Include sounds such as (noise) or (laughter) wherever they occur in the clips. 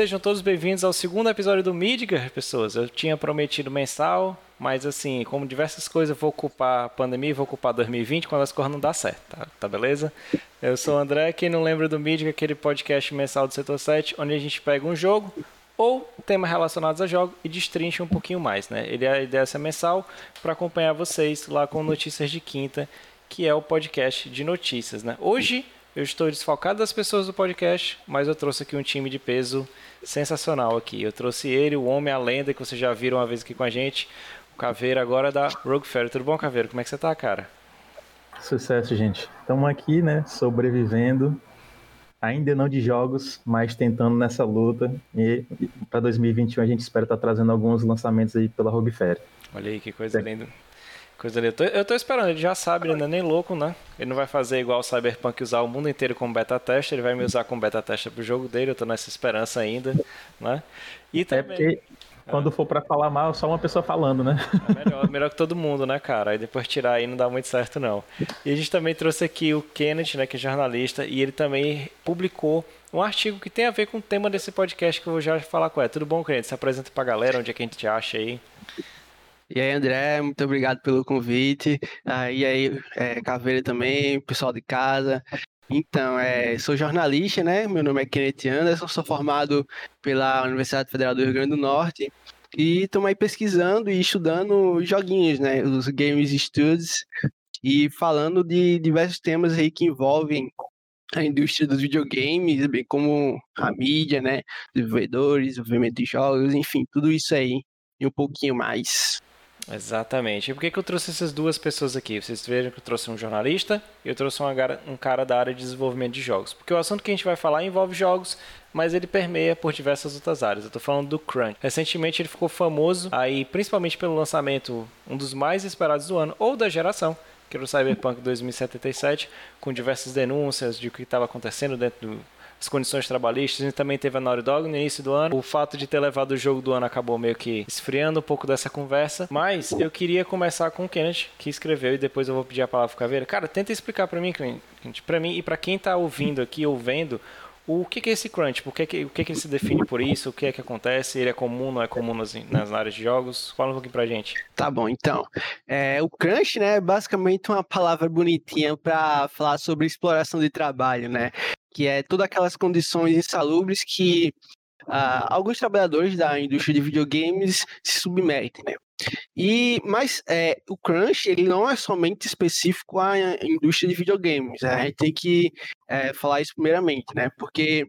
Sejam todos bem-vindos ao segundo episódio do Midgar, pessoas. Eu tinha prometido mensal, mas assim, como diversas coisas, vou ocupar a pandemia, vou ocupar 2020 quando as coisas não dá certo, tá, tá beleza? Eu sou o André, quem não lembra do Midgar, aquele podcast mensal do Setor 7, onde a gente pega um jogo ou temas relacionados a jogo e destrincha um pouquinho mais, né? Ele é a ideia é mensal para acompanhar vocês lá com notícias de quinta, que é o podcast de notícias, né? Hoje eu estou desfalcado das pessoas do podcast, mas eu trouxe aqui um time de peso sensacional aqui. Eu trouxe ele, o homem, a lenda, que vocês já viram uma vez aqui com a gente, o Caveira agora da Rogue Fairy. Tudo bom, Caveira? Como é que você tá, cara? Sucesso, gente. Estamos aqui, né, sobrevivendo. Ainda não de jogos, mas tentando nessa luta. E para 2021 a gente espera estar tá trazendo alguns lançamentos aí pela Rogue Fairy. Olha aí que coisa é. linda. Coisa ali. Eu tô, eu tô, esperando, ele já sabe, ele não é nem louco, né? Ele não vai fazer igual o Cyberpunk usar o mundo inteiro como beta tester, ele vai me usar como beta tester pro jogo dele, eu tô nessa esperança ainda, né? E é também... É porque quando for para falar mal, só uma pessoa falando, né? É melhor, melhor que todo mundo, né, cara? Aí depois tirar aí não dá muito certo, não. E a gente também trouxe aqui o Kenneth, né, que é jornalista, e ele também publicou um artigo que tem a ver com o tema desse podcast que eu vou já falar com ele. Tudo bom, Kenneth? Se apresenta pra galera, onde é que a gente te acha aí? E aí, André, muito obrigado pelo convite. Ah, e aí, é, Caveira também, pessoal de casa. Então, é, sou jornalista, né? Meu nome é Kenneth Anderson, sou formado pela Universidade Federal do Rio Grande do Norte. E estamos aí pesquisando e estudando joguinhos, né? Os Games Studies. E falando de diversos temas aí que envolvem a indústria dos videogames, bem como a mídia, né? Desenvolvedores, desenvolvimento de jogos, enfim, tudo isso aí e um pouquinho mais. Exatamente. E por que, que eu trouxe essas duas pessoas aqui? Vocês vejam que eu trouxe um jornalista e eu trouxe um cara da área de desenvolvimento de jogos. Porque o assunto que a gente vai falar envolve jogos, mas ele permeia por diversas outras áreas. Eu estou falando do Crunch. Recentemente ele ficou famoso, aí principalmente pelo lançamento, um dos mais esperados do ano, ou da geração, que era o Cyberpunk 2077, com diversas denúncias de o que estava acontecendo dentro do as condições trabalhistas. A gente também teve a Naughty Dog no início do ano. O fato de ter levado o jogo do ano acabou meio que esfriando um pouco dessa conversa. Mas eu queria começar com o Kenneth, que escreveu, e depois eu vou pedir a palavra pro Caveira. Cara, tenta explicar para mim, Kenneth, para mim e para quem tá ouvindo aqui, ou vendo, o que, é esse crunch? Por que, que, o que, que ele se define por isso? O que é que acontece? Ele é comum, não é comum nas, nas áreas de jogos? Fala um pouquinho pra gente. Tá bom, então. É, o crunch, né, é basicamente uma palavra bonitinha para falar sobre exploração de trabalho, né? Que é todas aquelas condições insalubres que uh, alguns trabalhadores da indústria de videogames se submetem, né? E, mas é, o crunch ele não é somente específico à indústria de videogames. Né? A gente tem que é, falar isso primeiramente, né? Porque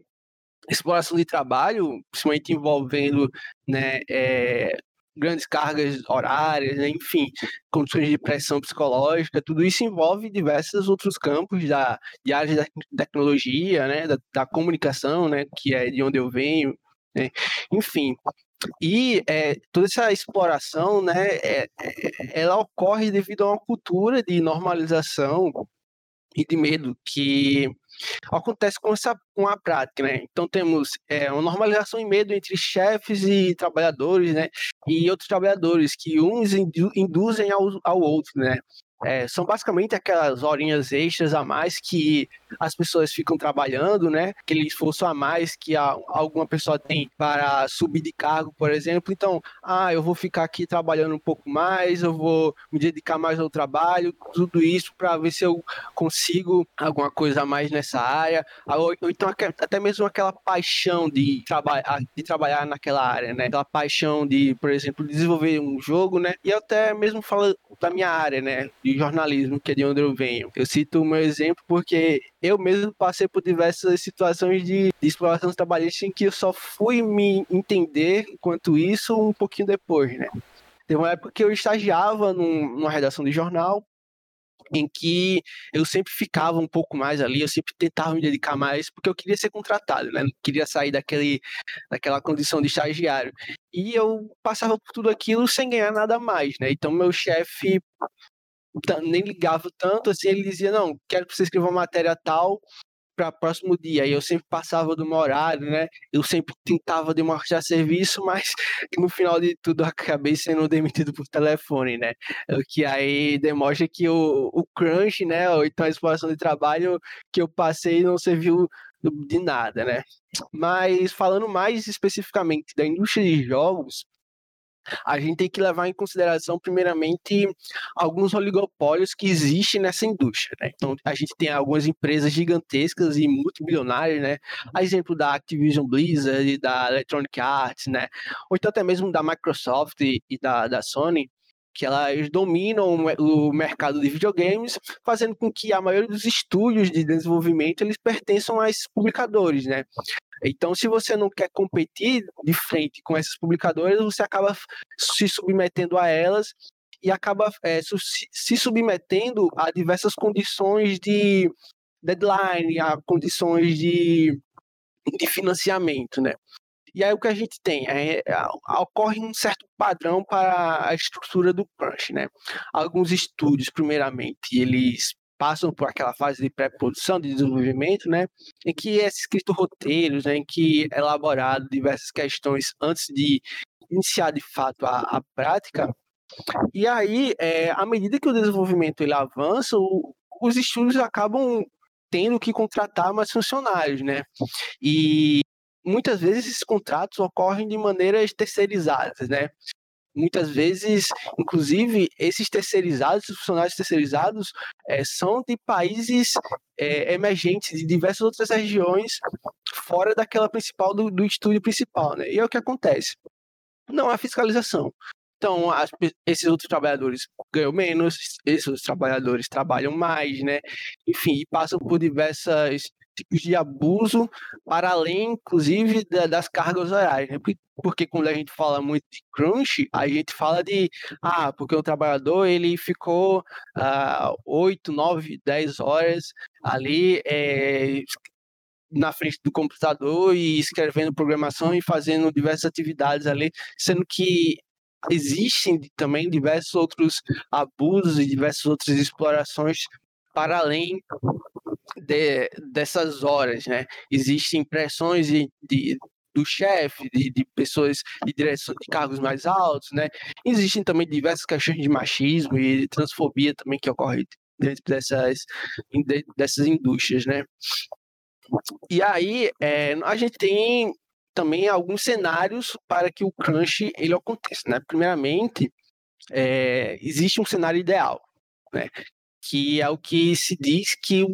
exploração de trabalho, principalmente envolvendo né, é, grandes cargas horárias, né? enfim, condições de pressão psicológica, tudo isso envolve diversos outros campos da, de áreas da tecnologia, né? da, da comunicação, né? que é de onde eu venho, né? enfim, e é, toda essa exploração, né, é, é, ela ocorre devido a uma cultura de normalização e de medo que acontece com essa com a prática, né? Então temos é, uma normalização e medo entre chefes e trabalhadores, né? E outros trabalhadores que uns induzem ao, ao outro, né? É, são basicamente aquelas horinhas extras a mais que as pessoas ficam trabalhando, né? Aquele esforço a mais que a, alguma pessoa tem para subir de cargo, por exemplo. Então, ah, eu vou ficar aqui trabalhando um pouco mais, eu vou me dedicar mais ao trabalho, tudo isso para ver se eu consigo alguma coisa a mais nessa área. Ou, ou então até mesmo aquela paixão de, traba de trabalhar naquela área, né? Aquela paixão de, por exemplo, desenvolver um jogo, né? E até mesmo falo da minha área, né? De jornalismo, que é de onde eu venho. Eu cito o meu exemplo porque eu mesmo passei por diversas situações de, de exploração trabalhista em que eu só fui me entender quanto isso um pouquinho depois, né? Teve uma época que eu estagiava num, numa redação de jornal em que eu sempre ficava um pouco mais ali, eu sempre tentava me dedicar mais, porque eu queria ser contratado, né? Não queria sair daquele, daquela condição de estagiário. E eu passava por tudo aquilo sem ganhar nada mais, né? Então meu chefe nem ligava tanto, assim, ele dizia, não, quero que você escreva uma matéria tal para próximo dia. E eu sempre passava do meu horário, né? Eu sempre tentava demonstrar serviço, (laughs) mas no final de tudo acabei sendo demitido por telefone, né? O que aí demonstra que o, o crunch, né? Ou então a exploração de trabalho que eu passei não serviu de nada, né? Mas falando mais especificamente da indústria de jogos, a gente tem que levar em consideração, primeiramente, alguns oligopólios que existem nessa indústria. Né? Então, a gente tem algumas empresas gigantescas e multibilionárias, né? A exemplo da Activision Blizzard e da Electronic Arts, né? Ou então até mesmo da Microsoft e, e da, da Sony, que elas dominam o mercado de videogames, fazendo com que a maioria dos estúdios de desenvolvimento eles pertençam a esses publicadores, né? Então, se você não quer competir de frente com essas publicadoras, você acaba se submetendo a elas e acaba é, se submetendo a diversas condições de deadline, a condições de, de financiamento, né? E aí o que a gente tem é, é, ocorre um certo padrão para a estrutura do crunch, né? Alguns estúdios, primeiramente, eles passam por aquela fase de pré-produção, de desenvolvimento, né? Em que é escrito roteiros, né? em que é elaborado diversas questões antes de iniciar de fato a, a prática. E aí, é, à medida que o desenvolvimento ele avança, o, os estúdios acabam tendo que contratar mais funcionários, né? E muitas vezes esses contratos ocorrem de maneiras terceirizadas, né? Muitas vezes, inclusive, esses terceirizados, esses funcionários terceirizados, é, são de países é, emergentes, de diversas outras regiões, fora daquela principal, do, do estúdio principal, né? E é o que acontece. Não há fiscalização. Então, as, esses outros trabalhadores ganham menos, esses outros trabalhadores trabalham mais, né? Enfim, passam por diversas tipos de abuso, para além, inclusive, da, das cargas horárias. Né? Porque, quando a gente fala muito de crunch, a gente fala de, ah, porque o trabalhador ele ficou ah, 8, 9, 10 horas ali é, na frente do computador e escrevendo programação e fazendo diversas atividades ali, sendo que existem também diversos outros abusos e diversas outras explorações para além de, dessas horas, né? Existem pressões de, de do chefe, de, de, pessoas de direção de cargos mais altos, né? Existem também diversas questões de machismo e de transfobia também que ocorre dentro dessas, dessas indústrias, né? E aí é, a gente tem também alguns cenários para que o crunch ele aconteça, né? Primeiramente, é, existe um cenário ideal, né? Que é o que se diz que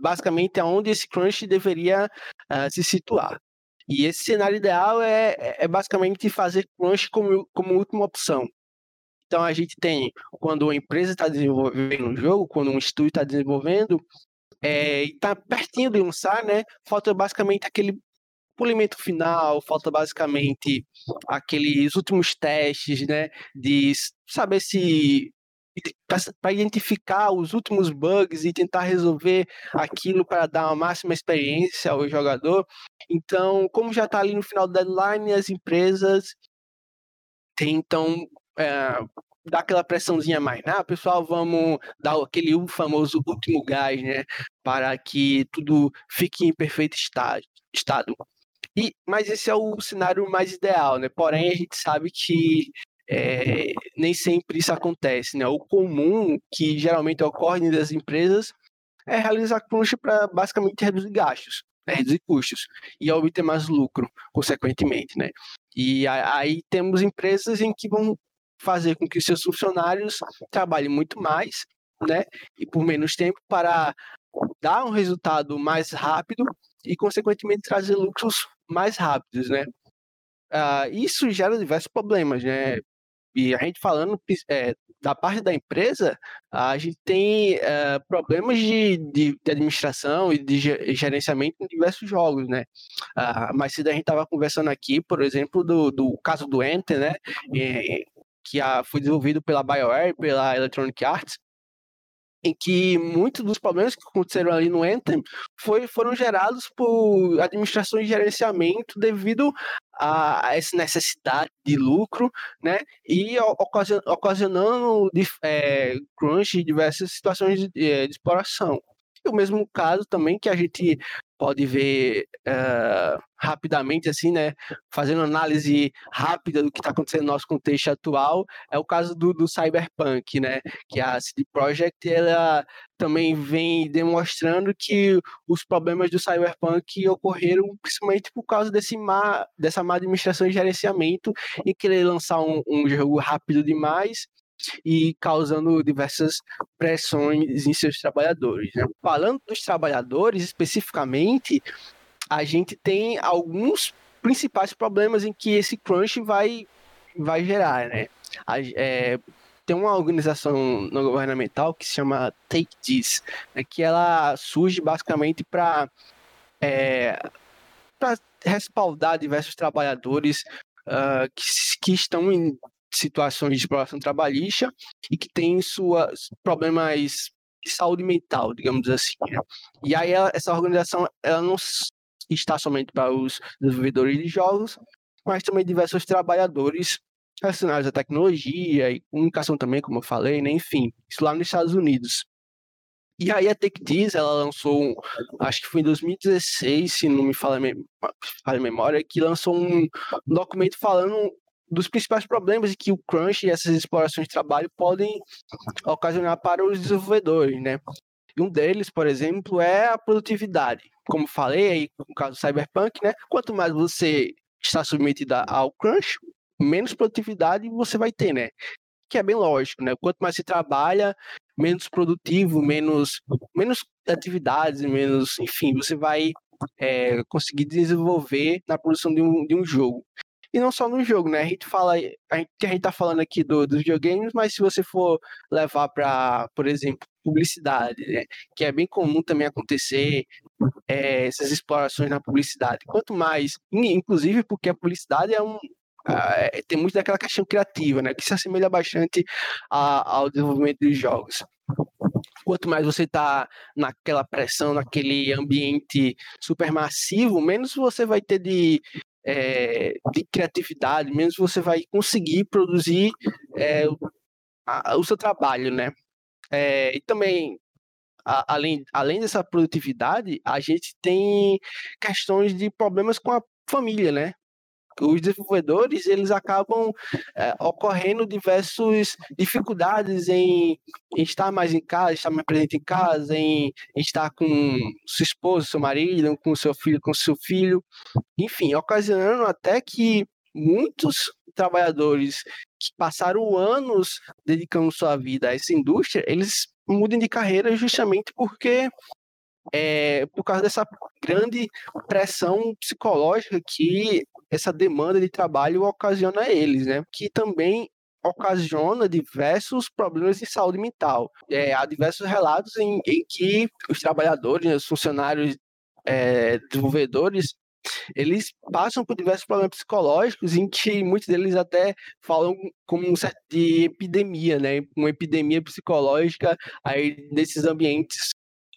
basicamente aonde esse crunch deveria uh, se situar. E esse cenário ideal é, é, é basicamente fazer crunch como, como última opção. Então a gente tem quando uma empresa está desenvolvendo um jogo, quando um estúdio está desenvolvendo, é, e está pertinho de lançar, né? Falta basicamente aquele polimento final, falta basicamente aqueles últimos testes, né? De saber se para identificar os últimos bugs e tentar resolver aquilo para dar uma máxima experiência ao jogador. Então, como já está ali no final do deadline, as empresas tentam é, dar aquela pressãozinha mais, né? Pessoal, vamos dar aquele famoso último gás, né? Para que tudo fique em perfeito estado. E, mas esse é o cenário mais ideal, né? Porém, a gente sabe que é, nem sempre isso acontece, né? O comum que geralmente ocorre das empresas é realizar crunch para basicamente reduzir gastos, né? reduzir custos e obter mais lucro, consequentemente, né? E aí temos empresas em que vão fazer com que seus funcionários trabalhem muito mais, né? E por menos tempo para dar um resultado mais rápido e, consequentemente, trazer lucros mais rápidos, né? Uh, isso gera diversos problemas, né? E a gente falando é, da parte da empresa, a gente tem é, problemas de, de, de, administração e de gerenciamento em diversos jogos, né? Ah, mas se a gente estava conversando aqui, por exemplo, do, do caso do Enter, né? É, que a, foi desenvolvido pela BioWare, pela Electronic Arts, em que muitos dos problemas que aconteceram ali no Anthem foi, foram gerados por administração e gerenciamento devido a, essa necessidade de lucro, né, e ocasionando é, crunch em diversas situações de, é, de exploração. O mesmo caso também que a gente pode ver uh, rapidamente, assim, né? Fazendo análise rápida do que está acontecendo no nosso contexto atual, é o caso do, do Cyberpunk, né? Que a CD Projekt ela também vem demonstrando que os problemas do Cyberpunk ocorreram principalmente por causa desse má, dessa má administração e gerenciamento e querer lançar um, um jogo rápido demais e causando diversas pressões em seus trabalhadores. Né? Falando dos trabalhadores especificamente, a gente tem alguns principais problemas em que esse crunch vai, vai gerar. Né? A, é, tem uma organização não governamental que se chama Take This, né, que ela surge basicamente para é, respaldar diversos trabalhadores uh, que, que estão em situações de exploração trabalhista e que têm suas problemas de saúde mental, digamos assim. Né? E aí ela, essa organização ela não está somente para os desenvolvedores de jogos, mas também diversos trabalhadores relacionados à tecnologia e comunicação também, como eu falei, né? enfim, isso lá nos Estados Unidos. E aí a TechDiz, ela lançou, acho que foi em 2016, se não me falha, a memória, que lançou um documento falando dos principais problemas que o crunch e essas explorações de trabalho podem ocasionar para os desenvolvedores, né? E um deles, por exemplo, é a produtividade. Como falei aí no caso do Cyberpunk, né? Quanto mais você está submetido ao crunch, menos produtividade você vai ter, né? Que é bem lógico, né? Quanto mais você trabalha, menos produtivo, menos, menos atividades, menos, enfim, você vai é, conseguir desenvolver na produção de um, de um jogo. E não só no jogo, né? A gente fala, a gente, a gente tá falando aqui do, dos videogames, mas se você for levar para, por exemplo, publicidade, né? que é bem comum também acontecer é, essas explorações na publicidade. Quanto mais, inclusive porque a publicidade é um, é, tem muito daquela questão criativa, né? Que se assemelha bastante a, ao desenvolvimento de jogos. Quanto mais você está naquela pressão, naquele ambiente super massivo, menos você vai ter de é, de criatividade, menos você vai conseguir produzir é, a, o seu trabalho, né? É, e também, a, além, além dessa produtividade, a gente tem questões de problemas com a família, né? Os desenvolvedores eles acabam é, ocorrendo diversas dificuldades em, em, estar mais em casa, estar mais presente em casa, em, em estar com sua esposa, seu marido, com seu filho, com seu filho, enfim, ocasionando até que muitos trabalhadores que passaram anos dedicando sua vida a essa indústria, eles mudem de carreira justamente porque é, por causa dessa grande pressão psicológica que essa demanda de trabalho ocasiona eles, né? Que também ocasiona diversos problemas de saúde mental. É, há diversos relatos em, em, que os trabalhadores, os funcionários é, desenvolvedores, eles passam por diversos problemas psicológicos em que muitos deles até falam como um certo de epidemia, né? Uma epidemia psicológica aí nesses ambientes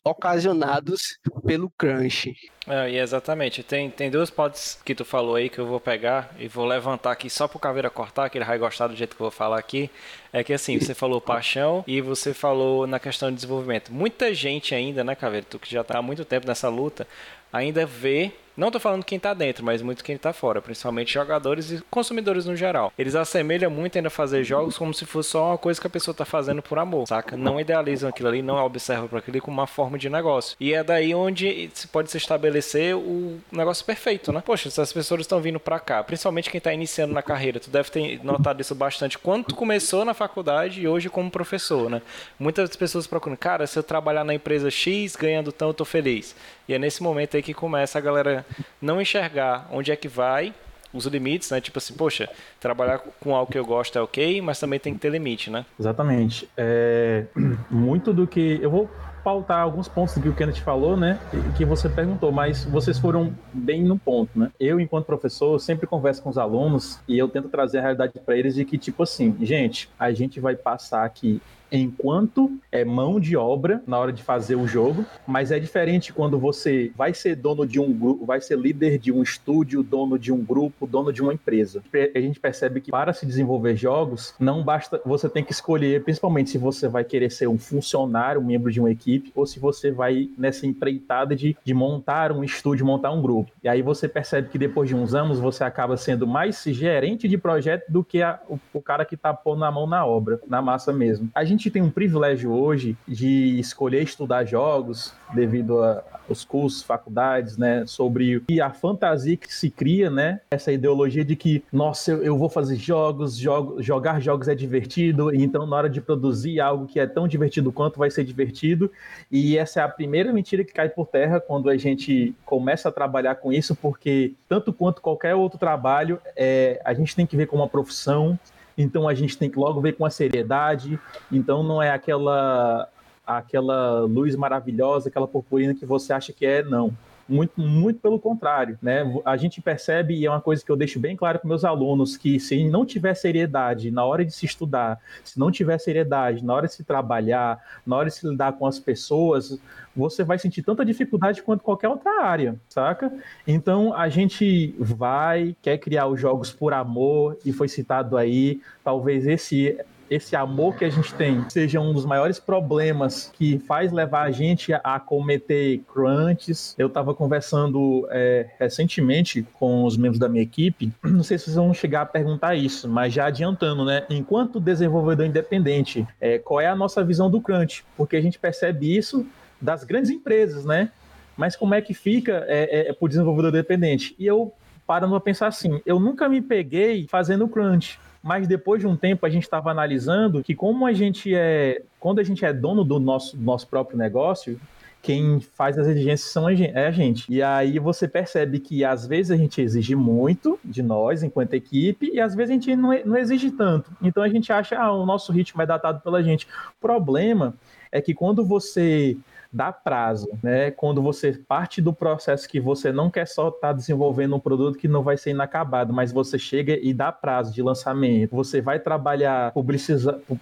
ocasionados pelo crunch. É, e exatamente. Tem, tem duas pods que tu falou aí que eu vou pegar e vou levantar aqui só pro Caveira cortar, que ele vai gostar do jeito que eu vou falar aqui. É que assim, você falou paixão e você falou na questão de desenvolvimento. Muita gente ainda, né, Caveira, tu que já tá há muito tempo nessa luta, ainda vê não estou falando quem está dentro, mas muito quem está fora, principalmente jogadores e consumidores no geral. Eles assemelham muito ainda fazer jogos como se fosse só uma coisa que a pessoa está fazendo por amor, saca? Não idealizam aquilo ali, não observam para aquilo como uma forma de negócio. E é daí onde se pode se estabelecer o negócio perfeito, né? Poxa, se as pessoas estão vindo para cá, principalmente quem está iniciando na carreira, tu deve ter notado isso bastante quando tu começou na faculdade e hoje como professor, né? Muitas pessoas procuram, cara, se eu trabalhar na empresa X ganhando tanto, eu tô feliz. E é nesse momento aí que começa a galera não enxergar onde é que vai, os limites, né? Tipo assim, poxa, trabalhar com algo que eu gosto é ok, mas também tem que ter limite, né? Exatamente. É, (clears throat) muito do que. Eu vou pautar alguns pontos que o Kenneth falou, né? Que você perguntou, mas vocês foram bem no ponto, né? Eu, enquanto professor, sempre converso com os alunos e eu tento trazer a realidade para eles de que, tipo assim, gente, a gente vai passar aqui enquanto é mão de obra na hora de fazer o jogo, mas é diferente quando você vai ser dono de um grupo, vai ser líder de um estúdio, dono de um grupo, dono de uma empresa. A gente percebe que para se desenvolver jogos, não basta, você tem que escolher, principalmente se você vai querer ser um funcionário, um membro de uma equipe, ou se você vai nessa empreitada de, de montar um estúdio, montar um grupo. E aí você percebe que depois de uns anos você acaba sendo mais gerente de projeto do que a, o, o cara que tá pondo a mão na obra, na massa mesmo. A gente tem um privilégio hoje de escolher estudar jogos devido aos cursos, faculdades, né, sobre e a fantasia que se cria, né, essa ideologia de que, nossa, eu, eu vou fazer jogos, jogo, jogar jogos é divertido, então na hora de produzir algo que é tão divertido quanto vai ser divertido, e essa é a primeira mentira que cai por terra quando a gente começa a trabalhar com isso, porque tanto quanto qualquer outro trabalho, é, a gente tem que ver como uma profissão, então a gente tem que logo ver com a seriedade. Então não é aquela aquela luz maravilhosa, aquela purpurina que você acha que é, não. Muito, muito pelo contrário, né? A gente percebe, e é uma coisa que eu deixo bem claro para meus alunos, que se não tiver seriedade na hora de se estudar, se não tiver seriedade na hora de se trabalhar, na hora de se lidar com as pessoas, você vai sentir tanta dificuldade quanto qualquer outra área, saca? Então a gente vai, quer criar os jogos por amor, e foi citado aí, talvez esse esse amor que a gente tem seja um dos maiores problemas que faz levar a gente a, cometer crunches. Eu estava conversando é, recentemente com os membros da minha equipe, (clears throat) não sei se vocês vão chegar a perguntar isso, mas já adiantando, né? Enquanto desenvolvedor independente, é, qual é a nossa visão do crunch? Porque a gente percebe isso das grandes empresas, né? Mas como é que fica é, é, é para o desenvolvedor independente? E eu parando a pensar assim, eu nunca me peguei fazendo crunch mas depois de um tempo a gente estava analisando que como a gente é, quando a gente é dono do nosso, nosso próprio negócio, quem faz as exigências são a gente, é a gente. E aí você percebe que às vezes a gente exige muito de nós enquanto equipe e às vezes a gente não, não exige tanto. Então a gente acha, ah, o nosso ritmo é datado pela gente. O problema é que quando você dá prazo, né? Quando você parte do processo que você não quer só estar tá desenvolvendo um produto que não vai ser inacabado, mas você chega e dá prazo de lançamento, você vai trabalhar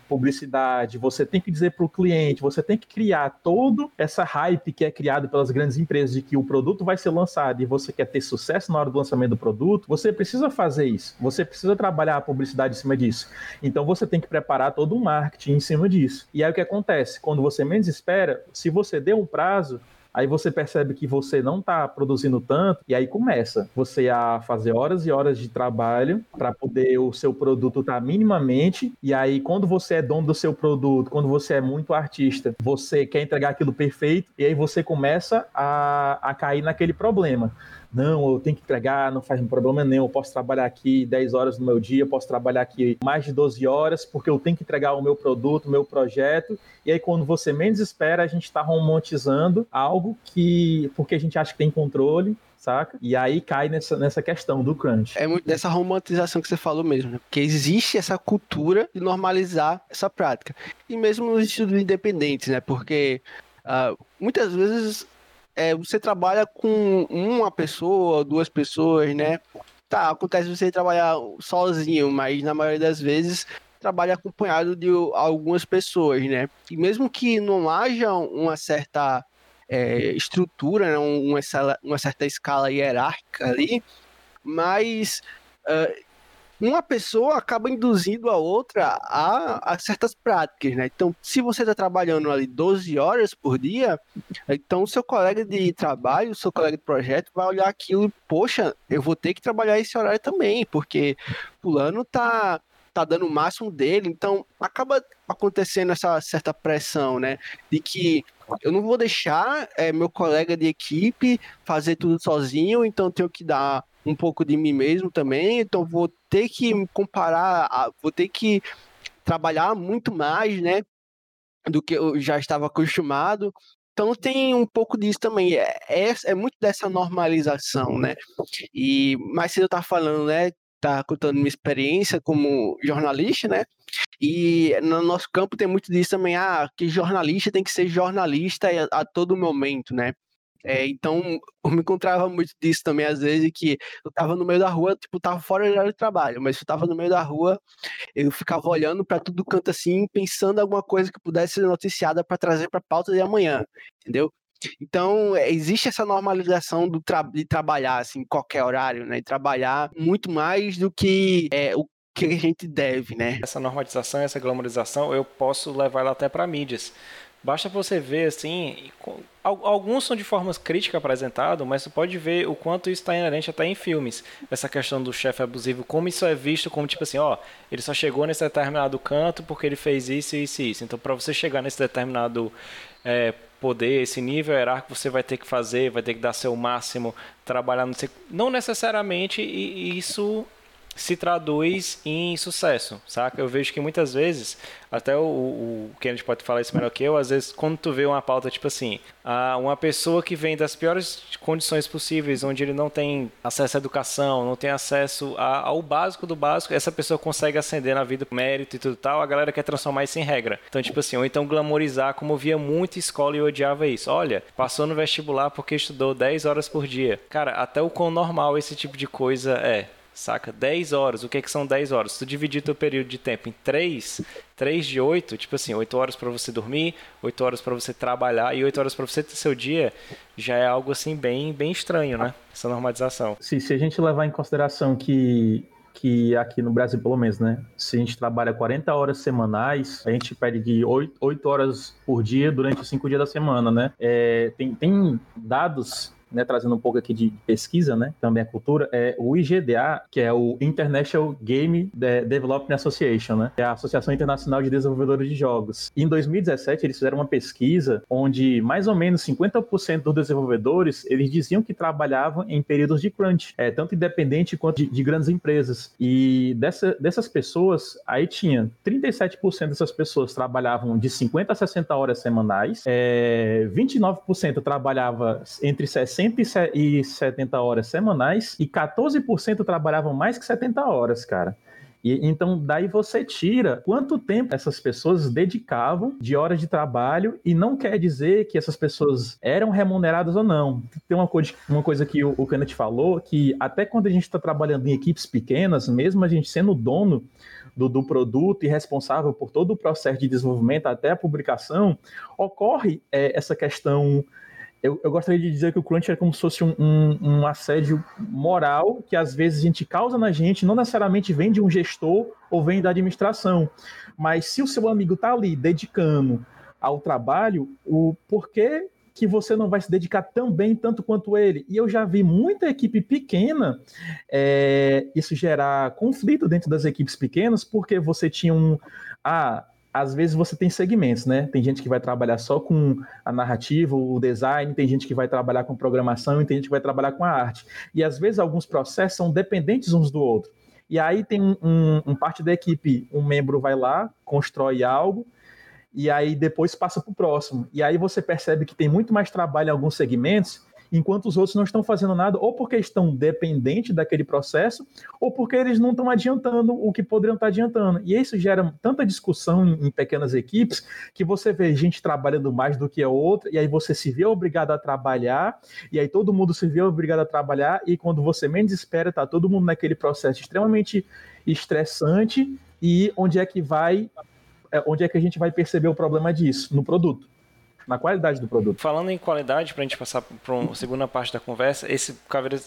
publicidade, você tem que dizer para o cliente, você tem que criar todo essa hype que é criado pelas grandes empresas de que o produto vai ser lançado e você quer ter sucesso na hora do lançamento do produto, você precisa fazer isso, você precisa trabalhar a publicidade em cima disso. Então você tem que preparar todo o marketing em cima disso. E aí o que acontece? Quando você menos espera, se você deu um prazo, aí você percebe que você não está produzindo tanto, e aí começa você a fazer horas e horas de trabalho para poder o seu produto estar tá minimamente, e aí quando você é dono do seu produto, quando você é muito artista, você quer entregar aquilo perfeito, e aí você começa a, a cair naquele problema não, eu tenho que entregar, não faz problema nenhum, eu posso trabalhar aqui 10 horas no meu dia, eu posso trabalhar aqui mais de 12 horas, porque eu tenho que entregar o meu produto, o meu projeto, e aí quando você menos espera, a gente está romantizando algo que, porque a gente acha que tem controle, saca? E aí cai nessa, nessa questão do crunch. É muito dessa romantização que você falou mesmo, né? Porque existe essa cultura de normalizar essa prática. E mesmo nos estudos independentes, né? Porque uh, muitas vezes é, você trabalha com uma pessoa, duas pessoas, né? Tá, acontece você trabalhar sozinho, mas na maioria das vezes trabalha acompanhado de algumas pessoas, né? E mesmo que não haja uma certa é, estrutura, né? uma, uma certa escala hierárquica ali, mas uh, uma pessoa acaba induzindo a outra a, a certas práticas, né? Então, se você está trabalhando ali 12 horas por dia, então seu colega de trabalho, seu colega de projeto vai olhar aquilo e, poxa, eu vou ter que trabalhar esse horário também, porque fulano tá tá dando o máximo dele, então acaba acontecendo essa certa pressão, né? De que eu não vou deixar é, meu colega de equipe fazer tudo sozinho, então tenho que dar um pouco de mim mesmo também, então vou ter que comparar, vou ter que trabalhar muito mais, né, do que eu já estava acostumado. Então tem um pouco disso também, é, é, é muito dessa normalização, né? E mais cedo eu estava falando, né, tá contando minha experiência como jornalista, né? E no nosso campo tem muito disso também, ah, que jornalista tem que ser jornalista a, a todo momento, né? É, então, eu me encontrava muito disso também, às vezes, que eu tava no meio da rua, tipo, tava fora do horário de trabalho, mas eu tava no meio da rua, eu ficava olhando para tudo canto assim, pensando alguma coisa que pudesse ser noticiada para trazer para pauta de amanhã, entendeu? Então, é, existe essa normalização do tra de trabalhar assim, em qualquer horário, né? E trabalhar muito mais do que é, o que a gente deve, né? Essa normalização, essa glamorização, eu posso levar ela até para mídias. Basta você ver assim, alguns são de formas críticas apresentados, mas você pode ver o quanto isso está inerente até em filmes. Essa questão do chefe abusivo, como isso é visto como tipo assim, ó, ele só chegou nesse determinado canto porque ele fez isso, isso e isso. Então, para você chegar nesse determinado é, poder, esse nível hierárquico, você vai ter que fazer, vai ter que dar seu máximo, trabalhar no não necessariamente isso se traduz em sucesso, saca? Eu vejo que muitas vezes, até o, o Kennedy pode falar isso melhor que eu, às vezes quando tu vê uma pauta tipo assim, uma pessoa que vem das piores condições possíveis, onde ele não tem acesso à educação, não tem acesso ao básico do básico, essa pessoa consegue ascender na vida, mérito e tudo tal, a galera quer transformar isso em regra. Então, tipo assim, ou então glamorizar, como via muita escola e eu odiava isso. Olha, passou no vestibular porque estudou 10 horas por dia. Cara, até o quão normal esse tipo de coisa é saca? 10 horas, o que, é que são 10 horas? Se tu dividir teu período de tempo em 3, 3 de 8, tipo assim, 8 horas para você dormir, 8 horas para você trabalhar e 8 horas para você ter seu dia, já é algo assim bem, bem estranho, né? Essa normalização. Se, se a gente levar em consideração que que aqui no Brasil, pelo menos, né? Se a gente trabalha 40 horas semanais, a gente pede de 8, 8 horas por dia durante os 5 dias da semana, né? É, tem, tem dados né, trazendo um pouco aqui de pesquisa, né, também a cultura, é o IGDA, que é o International Game Development Association, né, é a Associação Internacional de Desenvolvedores de Jogos. Em 2017 eles fizeram uma pesquisa onde mais ou menos 50% dos desenvolvedores eles diziam que trabalhavam em períodos de crunch, é, tanto independente quanto de, de grandes empresas. E dessa, dessas pessoas, aí tinha 37% dessas pessoas trabalhavam de 50 a 60 horas semanais, é, 29% trabalhava entre 60 170 horas semanais e 14% trabalhavam mais que 70 horas, cara. E, então, daí você tira quanto tempo essas pessoas dedicavam de horas de trabalho, e não quer dizer que essas pessoas eram remuneradas ou não. Tem uma coisa, uma coisa que o, o Kenneth falou, que até quando a gente está trabalhando em equipes pequenas, mesmo a gente sendo dono do, do, produto e responsável por todo o processo de desenvolvimento até a publicação, ocorre é, essa questão eu, eu, gostaria de dizer que o crunch é como se fosse um, um, um, assédio moral que às vezes a gente causa na gente, não necessariamente vem de um gestor ou vem da administração. Mas se o seu amigo está ali dedicando ao trabalho, o porquê que você não vai se dedicar tão bem tanto quanto ele? E eu já vi muita equipe pequena é, isso gerar conflito dentro das equipes pequenas, porque você tinha um. Ah, às vezes você tem segmentos, né? Tem gente que vai trabalhar só com a narrativa, o design, tem gente que vai trabalhar com programação e tem gente que vai trabalhar com a arte. E às vezes alguns processos são dependentes uns do outro. E aí tem um, um, um parte da equipe, um membro vai lá, constrói algo, e aí depois passa para o próximo. E aí você percebe que tem muito mais trabalho em alguns segmentos enquanto os outros não estão fazendo nada, ou porque estão dependentes daquele processo, ou porque eles não estão adiantando o que poderiam estar adiantando. E isso gera tanta discussão em, em pequenas equipes que você vê gente trabalhando mais do que a outra, e aí você se vê obrigado a trabalhar, e aí todo mundo se vê obrigado a trabalhar, e quando você menos espera, está todo mundo naquele processo extremamente estressante, e onde é que vai, é, onde é que a gente vai perceber o problema disso? No produto na qualidade do produto. Falando em qualidade, para a gente passar para a segunda parte da conversa, esse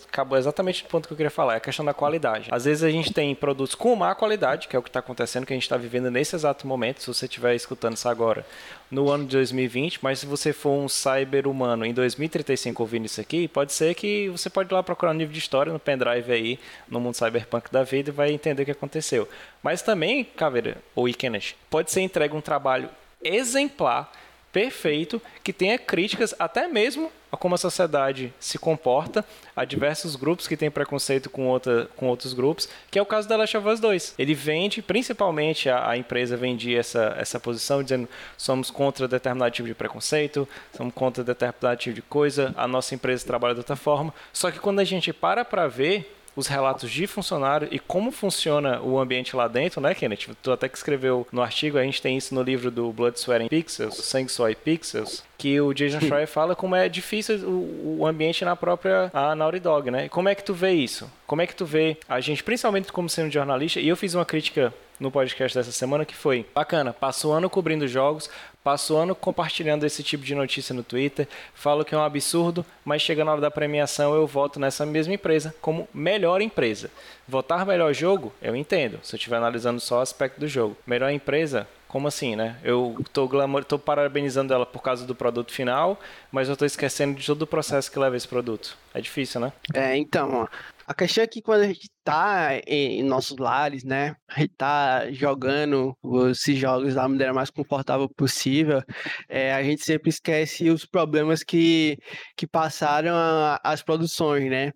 acabou exatamente no ponto que eu queria falar, é a questão da qualidade. Às vezes a gente tem produtos com má qualidade, que é o que está acontecendo, que a gente está vivendo nesse exato momento, se você estiver escutando isso agora, no ano de 2020, mas se você for um cyber humano em 2035 ouvindo isso aqui, pode ser que você pode ir lá procurar um livro de história no pendrive aí, no mundo cyberpunk da vida e vai entender o que aconteceu. Mas também, Caveira, ou Ikenet, pode ser entregue um trabalho exemplar perfeito, que tenha críticas até mesmo a como a sociedade se comporta, a diversos grupos que têm preconceito com, outra, com outros grupos, que é o caso da Last of Us 2. Ele vende, principalmente a, a empresa vendia essa, essa posição, dizendo somos contra determinado tipo de preconceito, somos contra determinado tipo de coisa, a nossa empresa trabalha de outra forma. Só que quando a gente para para ver os relatos de funcionário e como funciona o ambiente lá dentro, né, Kenneth? Tu até que escreveu no artigo, a gente tem isso no livro do Blood, Sweat and Pixels, Sangue, Suor e Pixels, que o Jason Schreier fala como é difícil o, o, ambiente na própria a Naughty Dog, né? Como é que tu vê isso? Como é que tu vê a gente, principalmente como sendo jornalista, e eu fiz uma crítica no podcast dessa semana que foi bacana, passou ano cobrindo jogos, Passo o ano compartilhando esse tipo de notícia no Twitter, falo que é um absurdo, mas chega na hora da premiação eu voto nessa mesma empresa como melhor empresa. Votar melhor jogo, eu entendo, se eu estiver analisando só o aspecto do jogo. Melhor empresa, como assim, né? Eu tô, glamour, tô parabenizando ela por causa do produto final, mas eu tô esquecendo de todo o processo que leva esse produto. É difícil, né? É, então, a questão é que quando a gente tá em nossos lares, né, a gente tá jogando esses jogos da maneira mais confortável possível, é, a gente sempre esquece os problemas que, que passaram a, as produções, né?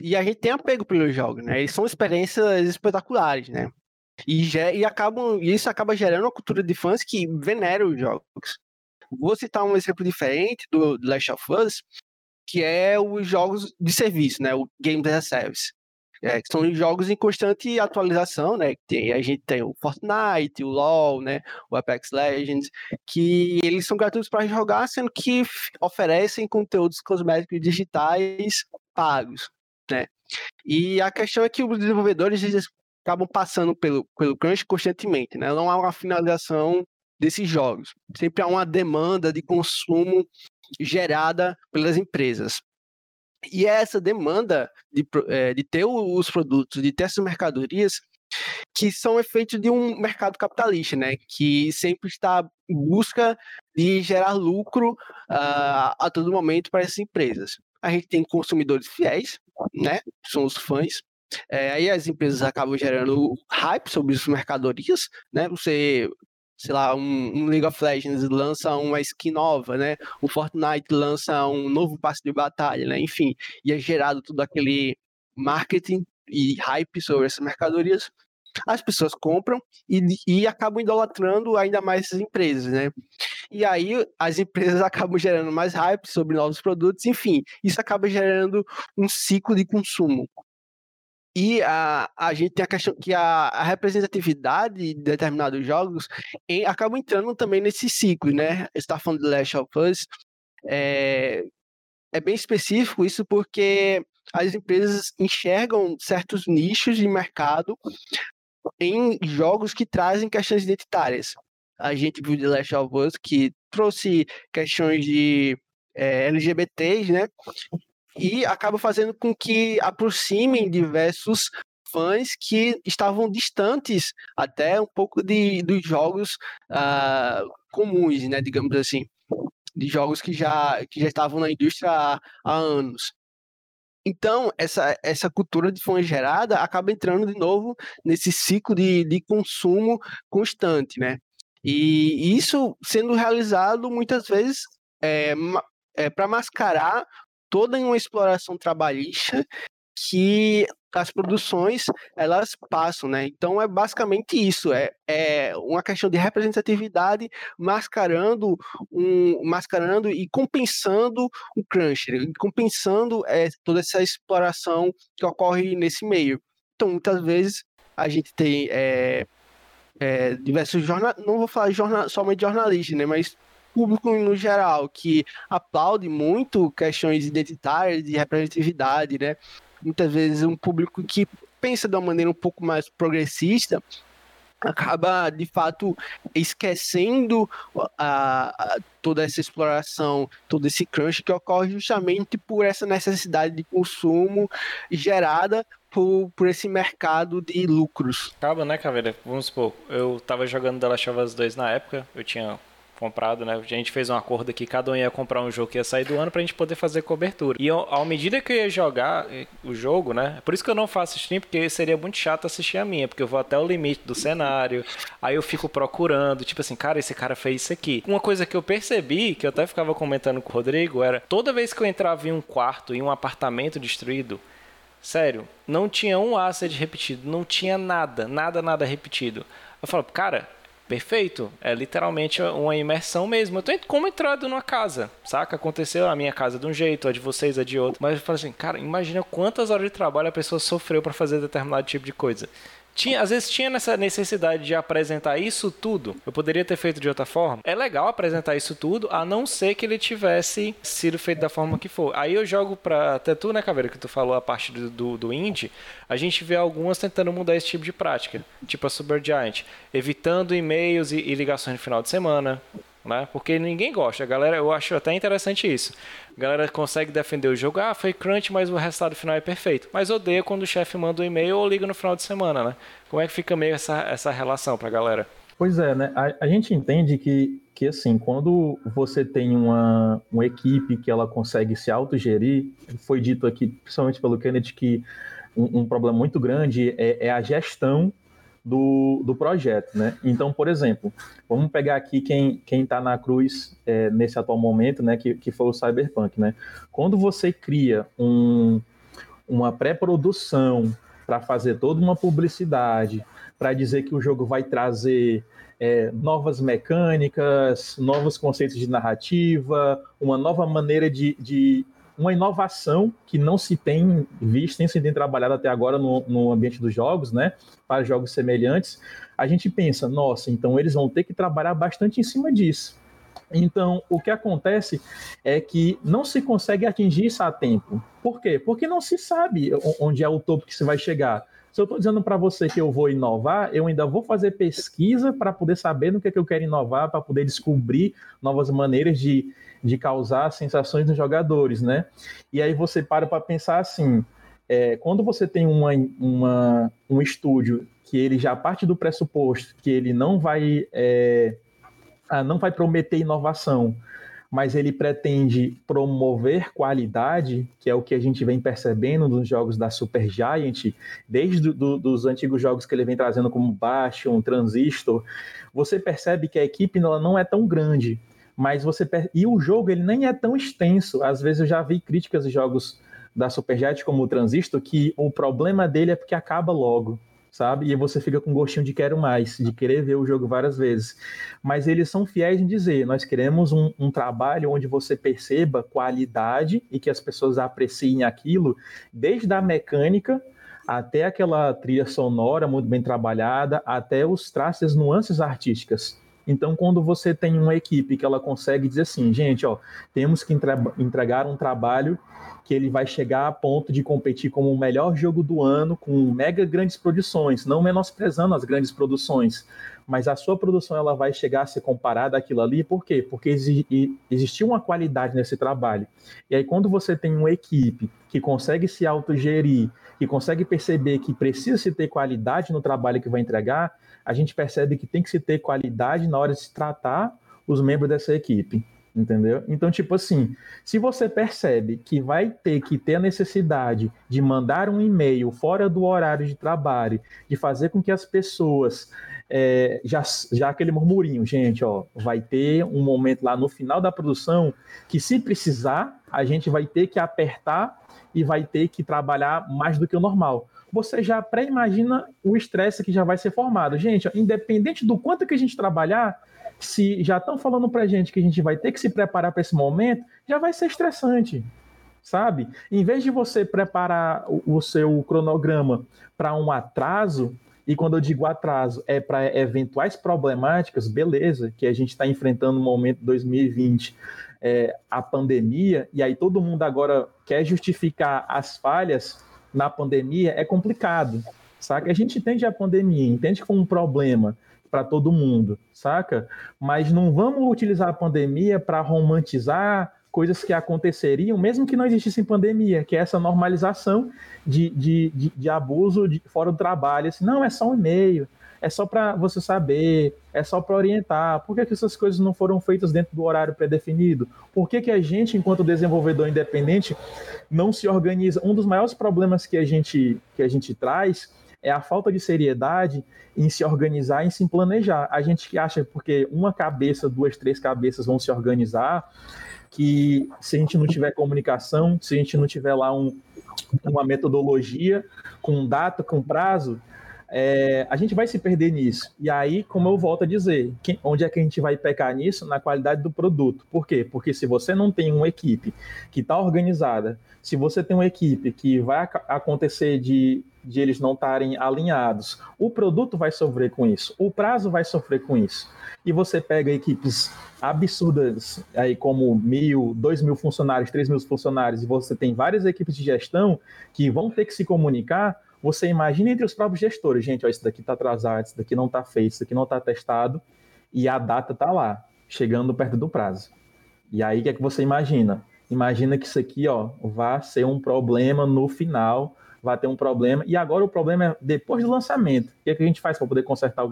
E a gente tem apego pelos jogos, né? Eles são experiências espetaculares, né? E, e acabam, isso acaba gerando uma cultura de fãs que veneram os jogos. Vou citar um exemplo diferente do Last of Us, que é os jogos de serviço, né? O Games as a Service. É, que são jogos em constante atualização, né? Tem, a gente tem o Fortnite, o LoL, né? O Apex Legends, que eles são gratuitos para jogar, sendo que oferecem conteúdos cosméticos digitais pagos, né? E a questão é que os desenvolvedores acabam passando pelo, pelo crunch constantemente, né? Não há uma finalização desses jogos. Sempre há uma demanda de consumo gerada pelas empresas. E é essa demanda de, é, de ter os produtos, de ter essas mercadorias, que são efeitos de um mercado capitalista, né? Que sempre está em busca de gerar lucro uh, a todo momento para essas empresas. A gente tem consumidores fiéis, né? São os fãs. É, aí as empresas acabam gerando hype sobre as mercadorias, né? Você sei lá, um, um, League of Legends lança uma skin nova, né? O Fortnite lança um novo passe de batalha, né? Enfim, e é gerado todo aquele marketing e hype sobre essas mercadorias. As pessoas compram e, e acabam idolatrando ainda mais essas empresas, né? E aí as empresas (laughs) acabam gerando mais hype sobre novos produtos, enfim, isso acaba gerando um ciclo de consumo. E a, a gente tem a questão que a, a representatividade de determinados jogos em, acaba entrando também nesse ciclo, né? Está falando de Last of Us. É, é bem específico isso porque as empresas enxergam certos nichos de mercado em jogos que trazem questões identitárias. A gente viu The Last of Us que trouxe questões de é, LGBTs, né? E acaba fazendo com que aproximem diversos fãs que estavam distantes até um pouco de, dos jogos uh, comuns, né, digamos assim, de jogos que já, que já estavam na indústria há, há anos. Então, essa, essa cultura de fã gerada acaba entrando de novo nesse ciclo de, de consumo constante, né? E isso sendo realizado muitas vezes é, é para mascarar toda uma exploração trabalhista que as produções elas passam, né? Então é basicamente isso, é, é uma questão de representatividade mascarando um mascarando e compensando o crunch, compensando é, toda essa exploração que ocorre nesse meio. Então muitas vezes a gente tem é, é, diversos jornalistas, não vou falar jornal, somente jornalistas, né? Mas público no geral que aplaude muito questões identitárias, de representatividade, né? Muitas vezes um público que pensa de uma maneira um pouco mais progressista acaba de fato esquecendo a, a, toda essa exploração, todo esse crunch que ocorre justamente por essa necessidade de consumo gerada por, por esse mercado de lucros. Acaba, né, Caveira? Vamos supor, eu tava jogando The Last of Us 2 na época, eu tinha comprado, né? A gente fez um acordo aqui, cada um ia comprar um jogo que ia sair do ano pra gente poder fazer cobertura. E ao medida que eu ia jogar eh, o jogo, né? Por isso que eu não faço stream, porque seria muito chato assistir a minha, porque eu vou até o limite do cenário, aí eu fico procurando, tipo assim, cara, esse cara fez isso aqui. Uma coisa que eu percebi, que eu até ficava comentando com o Rodrigo, era toda vez que eu entrava em um quarto, em um apartamento destruído, sério, não tinha um asset repetido, não tinha nada, nada, nada repetido. Eu falo, cara, Perfeito. É literalmente uma imersão mesmo. Eu tô como entrando numa casa, saca? Aconteceu a minha casa de um jeito, a de vocês a de outro. Mas eu falo assim, cara, imagina quantas horas de trabalho a pessoa sofreu para fazer determinado tipo de coisa. Tinha, às vezes tinha nessa necessidade de apresentar isso tudo. Eu poderia ter feito de outra forma. É legal apresentar isso tudo, a não ser que ele tivesse sido feito da forma que for. Aí eu jogo pra. Até tu, né, Caveira, que tu falou a parte do, do, do indie, a gente vê algumas tentando mudar esse tipo de prática. Tipo a Supergiant, evitando e-mails e, e ligações no final de semana né? Porque ninguém gosta. A galera, eu acho até interessante isso. A galera consegue defender o jogo, ah, foi crunch, mas o resultado final é perfeito. Mas odeia quando o chefe manda um e-mail ou liga no final de semana, né? Como é que fica meio essa, essa relação pra galera? Pois é, né? A, a gente entende que, que, assim, quando você tem uma, uma equipe que ela consegue se autogerir, foi dito aqui, principalmente pelo Kennedy, que um, um problema muito grande é, é a gestão do, do projeto, né? Então, por exemplo, vamos pegar aqui quem quem está na cruz é, nesse atual momento, né? Que, que foi o Cyberpunk, né? Quando você cria um, uma pré-produção para fazer toda uma publicidade, para dizer que o jogo vai trazer é, novas mecânicas, novos conceitos de narrativa, uma nova maneira de, de uma inovação que não se tem visto, nem se tem trabalhado até agora no, no ambiente dos jogos, né? Para jogos semelhantes, a gente pensa, nossa, então eles vão ter que trabalhar bastante em cima disso. Então, o que acontece é que não se consegue atingir isso a tempo. Por quê? Porque não se sabe onde é o topo que se vai chegar. Se eu estou dizendo para você que eu vou inovar, eu ainda vou fazer pesquisa para poder saber no que, é que eu quero inovar, para poder descobrir novas maneiras de, de causar sensações nos jogadores, né? E aí você para para pensar assim, é, quando você tem uma, uma, um estúdio que ele já parte do pressuposto que ele não vai, é, ah, não vai prometer inovação, mas ele pretende promover qualidade, que é o que a gente vem percebendo nos jogos da Super Giant, desde do, do, dos antigos jogos que ele vem trazendo como Bastion, Transistor, você percebe que a equipe não é tão grande, mas você e o jogo ele nem é tão extenso. Às vezes eu já vi críticas de jogos da Superjet como o Transistor que o problema dele é porque acaba logo, sabe? E você fica com gostinho de quero mais, de querer ver o jogo várias vezes. Mas eles são fiéis em dizer, nós queremos um, um trabalho onde você perceba qualidade e que as pessoas apreciem aquilo, desde a mecânica até aquela trilha sonora muito bem trabalhada, até os traços, nuances artísticas. Então, quando você tem uma equipe que ela consegue dizer assim, gente, ó, temos que entregar um trabalho que ele vai chegar a ponto de competir como o melhor jogo do ano com mega grandes produções, não menosprezando as grandes produções, mas a sua produção ela vai chegar a ser comparada àquilo ali, por quê? Porque existiu uma qualidade nesse trabalho. E aí quando você tem uma equipe que consegue se autogerir, que consegue perceber que precisa se ter qualidade no trabalho que vai entregar, a gente percebe que tem que se ter qualidade na hora de se tratar os membros dessa equipe. Entendeu? Então, tipo assim, se você percebe que vai ter que ter a necessidade de mandar um e-mail fora do horário de trabalho, de fazer com que as pessoas é, já, já aquele murmurinho, gente, ó, vai ter um momento lá no final da produção que, se precisar, a gente vai ter que apertar e vai ter que trabalhar mais do que o normal você já pré-imagina o estresse que já vai ser formado. Gente, independente do quanto que a gente trabalhar, se já estão falando para gente que a gente vai ter que se preparar para esse momento, já vai ser estressante, sabe? Em vez de você preparar o, o seu cronograma para um atraso, e quando eu digo atraso, é para eventuais problemáticas, beleza, que a gente está enfrentando no momento 2020, é, a pandemia, e aí todo mundo agora quer justificar as falhas na pandemia é complicado, saca? A gente entende a pandemia, entende como um problema para todo mundo, saca? Mas não vamos utilizar a pandemia para romantizar coisas que aconteceriam, mesmo que não existisse pandemia, que é essa normalização de, de, de, de abuso de, fora do trabalho. Assim, não, é só um e-mail, é só para você saber, é só para orientar. Por que, que essas coisas não foram feitas dentro do horário pré-definido? Por que, que a gente, enquanto desenvolvedor independente, não se organiza? Um dos maiores problemas que a gente, que a gente traz é a falta de seriedade em se organizar, em se planejar. A gente que acha porque uma cabeça, duas, três cabeças vão se organizar, que se a gente não tiver comunicação, se a gente não tiver lá um, uma metodologia com data, com prazo, é, a gente vai se perder nisso. E aí, como eu volto a dizer, quem, onde é que a gente vai pecar nisso? Na qualidade do produto. Por quê? Porque se você não tem uma equipe que está organizada, se você tem uma equipe que vai acontecer de, de eles não estarem alinhados, o produto vai sofrer com isso, o prazo vai sofrer com isso. E você pega equipes absurdas, aí como mil, dois mil funcionários, três mil funcionários, e você tem várias equipes de gestão que vão ter que se comunicar, você imagina entre os próprios gestores, gente, ó, isso daqui está atrasado, isso daqui não está feito, isso daqui não está testado, e a data está lá, chegando perto do prazo. E aí, o que é que você imagina? Imagina que isso aqui, ó, vai ser um problema no final, vai ter um problema, e agora o problema é depois do lançamento. O que, é que a gente faz para poder consertar o,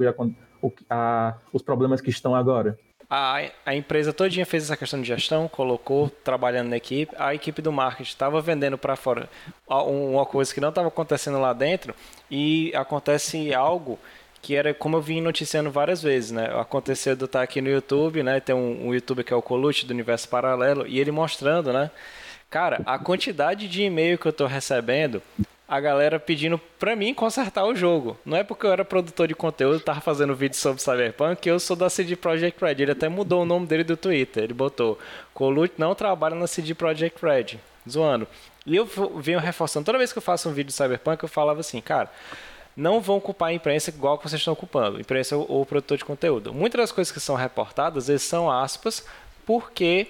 a, os problemas que estão agora? A, a empresa todinha fez essa questão de gestão, colocou trabalhando na equipe, a equipe do marketing estava vendendo para fora uma coisa que não estava acontecendo lá dentro e acontece algo que era como eu vim noticiando várias vezes, né? Aconteceu de estar aqui no YouTube, né? Tem um, um youtuber que é o Colute do Universo Paralelo e ele mostrando, né? Cara, a quantidade de e-mail que eu estou recebendo a galera pedindo pra mim consertar o jogo. Não é porque eu era produtor de conteúdo, tava fazendo vídeo sobre Cyberpunk, que eu sou da CD Projekt Red. Ele até mudou o nome dele do Twitter. Ele botou: Colute não trabalha na CD Projekt Red. Zoando. E eu venho reforçando. Toda vez que eu faço um vídeo de Cyberpunk, eu falava assim, cara. Não vão culpar a imprensa igual que vocês estão ocupando, imprensa ou, ou produtor de conteúdo. Muitas das coisas que são reportadas, eles são aspas, porque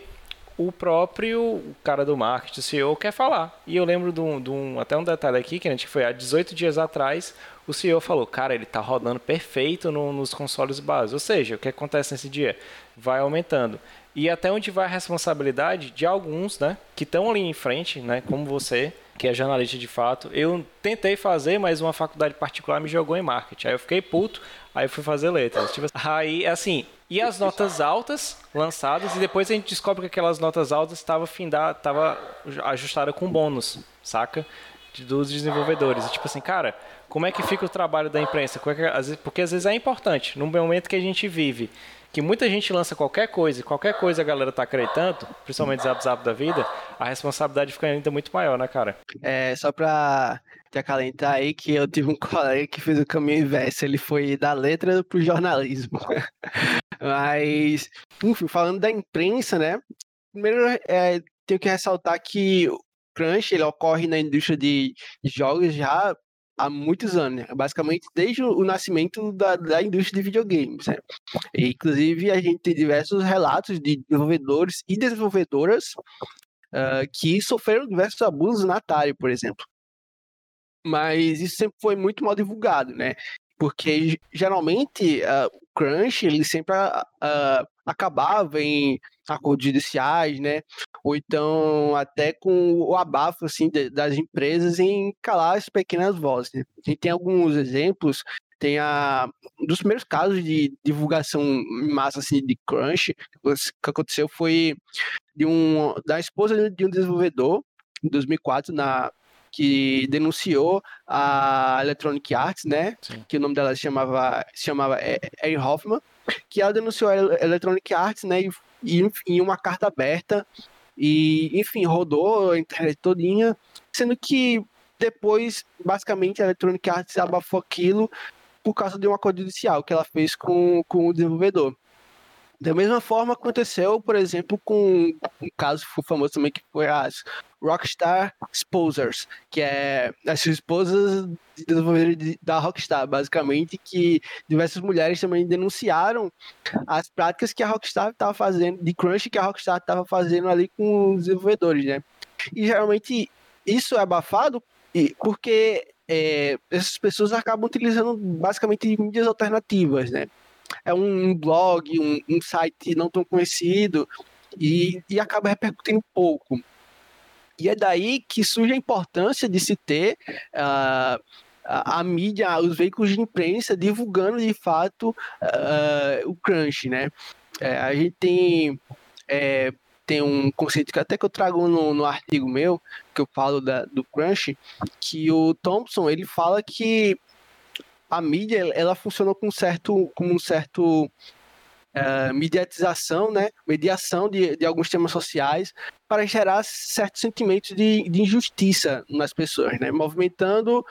o próprio cara do marketing, o CEO, quer falar. E eu lembro de um, de um, até um detalhe aqui, que a gente foi há 18 dias atrás, o CEO falou, cara, ele está rodando perfeito no, nos consoles básicos. Ou seja, o que acontece nesse dia? Vai aumentando. E até onde vai a responsabilidade de alguns, né, que estão ali em frente, né, como você, que é jornalista de fato. Eu tentei fazer, mas uma faculdade particular me jogou em marketing. Aí eu fiquei puto, aí fui fazer letras. Tipo, aí, assim, e as notas altas lançadas, e depois a gente descobre que aquelas notas altas estavam tava ajustadas com bônus, saca? Dos desenvolvedores. E, tipo assim, cara, como é que fica o trabalho da imprensa? É porque às vezes é importante, num momento que a gente vive, que muita gente lança qualquer coisa, e qualquer coisa a galera tá acreditando, principalmente zap zap da vida, a responsabilidade fica ainda muito maior, né, cara? É, só pra te acalentar aí que eu tive um (laughs) colega que fez o caminho inverso, ele foi da letra pro jornalismo. (laughs) Mas, enfim, falando da imprensa, né? Primeiro, é, tenho que ressaltar que o crunch ele ocorre na indústria de jogos já há muitos anos, né? basicamente desde o nascimento da, da indústria de videogames. Né? E, inclusive, a gente tem diversos relatos de desenvolvedores e desenvolvedoras uh, que sofreram diversos abusos na Atari, por exemplo. Mas isso sempre foi muito mal divulgado, né? Porque geralmente uh, o crunch ele sempre uh, acabava em acordos judiciais, né? Ou então até com o abafo assim das empresas em calar as pequenas vozes. Né? A gente tem alguns exemplos. Tem a um dos primeiros casos de divulgação em massa assim de crunch que aconteceu foi de um da esposa de um desenvolvedor em 2004 na que denunciou a Electronic Arts, né? Sim. Que o nome dela se chamava, se chamava Erin Hoffman, que ela denunciou a Electronic Arts, né? E, em uma carta aberta e, enfim, rodou a internet todinha, sendo que depois, basicamente, a Electronic Arts abafou aquilo por causa de um acordo judicial que ela fez com, com o desenvolvedor. Da mesma forma aconteceu, por exemplo, com um caso famoso também que foi as Rockstar Exposers, que é as esposas de da Rockstar, basicamente, que diversas mulheres também denunciaram as práticas que a Rockstar estava fazendo, de crunch que a Rockstar estava fazendo ali com os desenvolvedores, né? E geralmente isso é abafado porque é, essas pessoas acabam utilizando basicamente mídias alternativas, né? É um blog, um, um site não tão conhecido e, e acaba repercutindo pouco. E é daí que surge a importância de se ter uh, a, a, mídia, os veículos de imprensa divulgando de fato uh, o crunch, né? É, a gente tem, é, tem um conceito que até que eu trago no, no artigo meu, que eu falo da, do crunch, que o Thompson ele fala que a mídia ela funcionou com um certo, com um certo uh, mediatização, né, mediação de, de alguns temas sociais para gerar certos sentimentos de, de injustiça nas pessoas, né, movimentando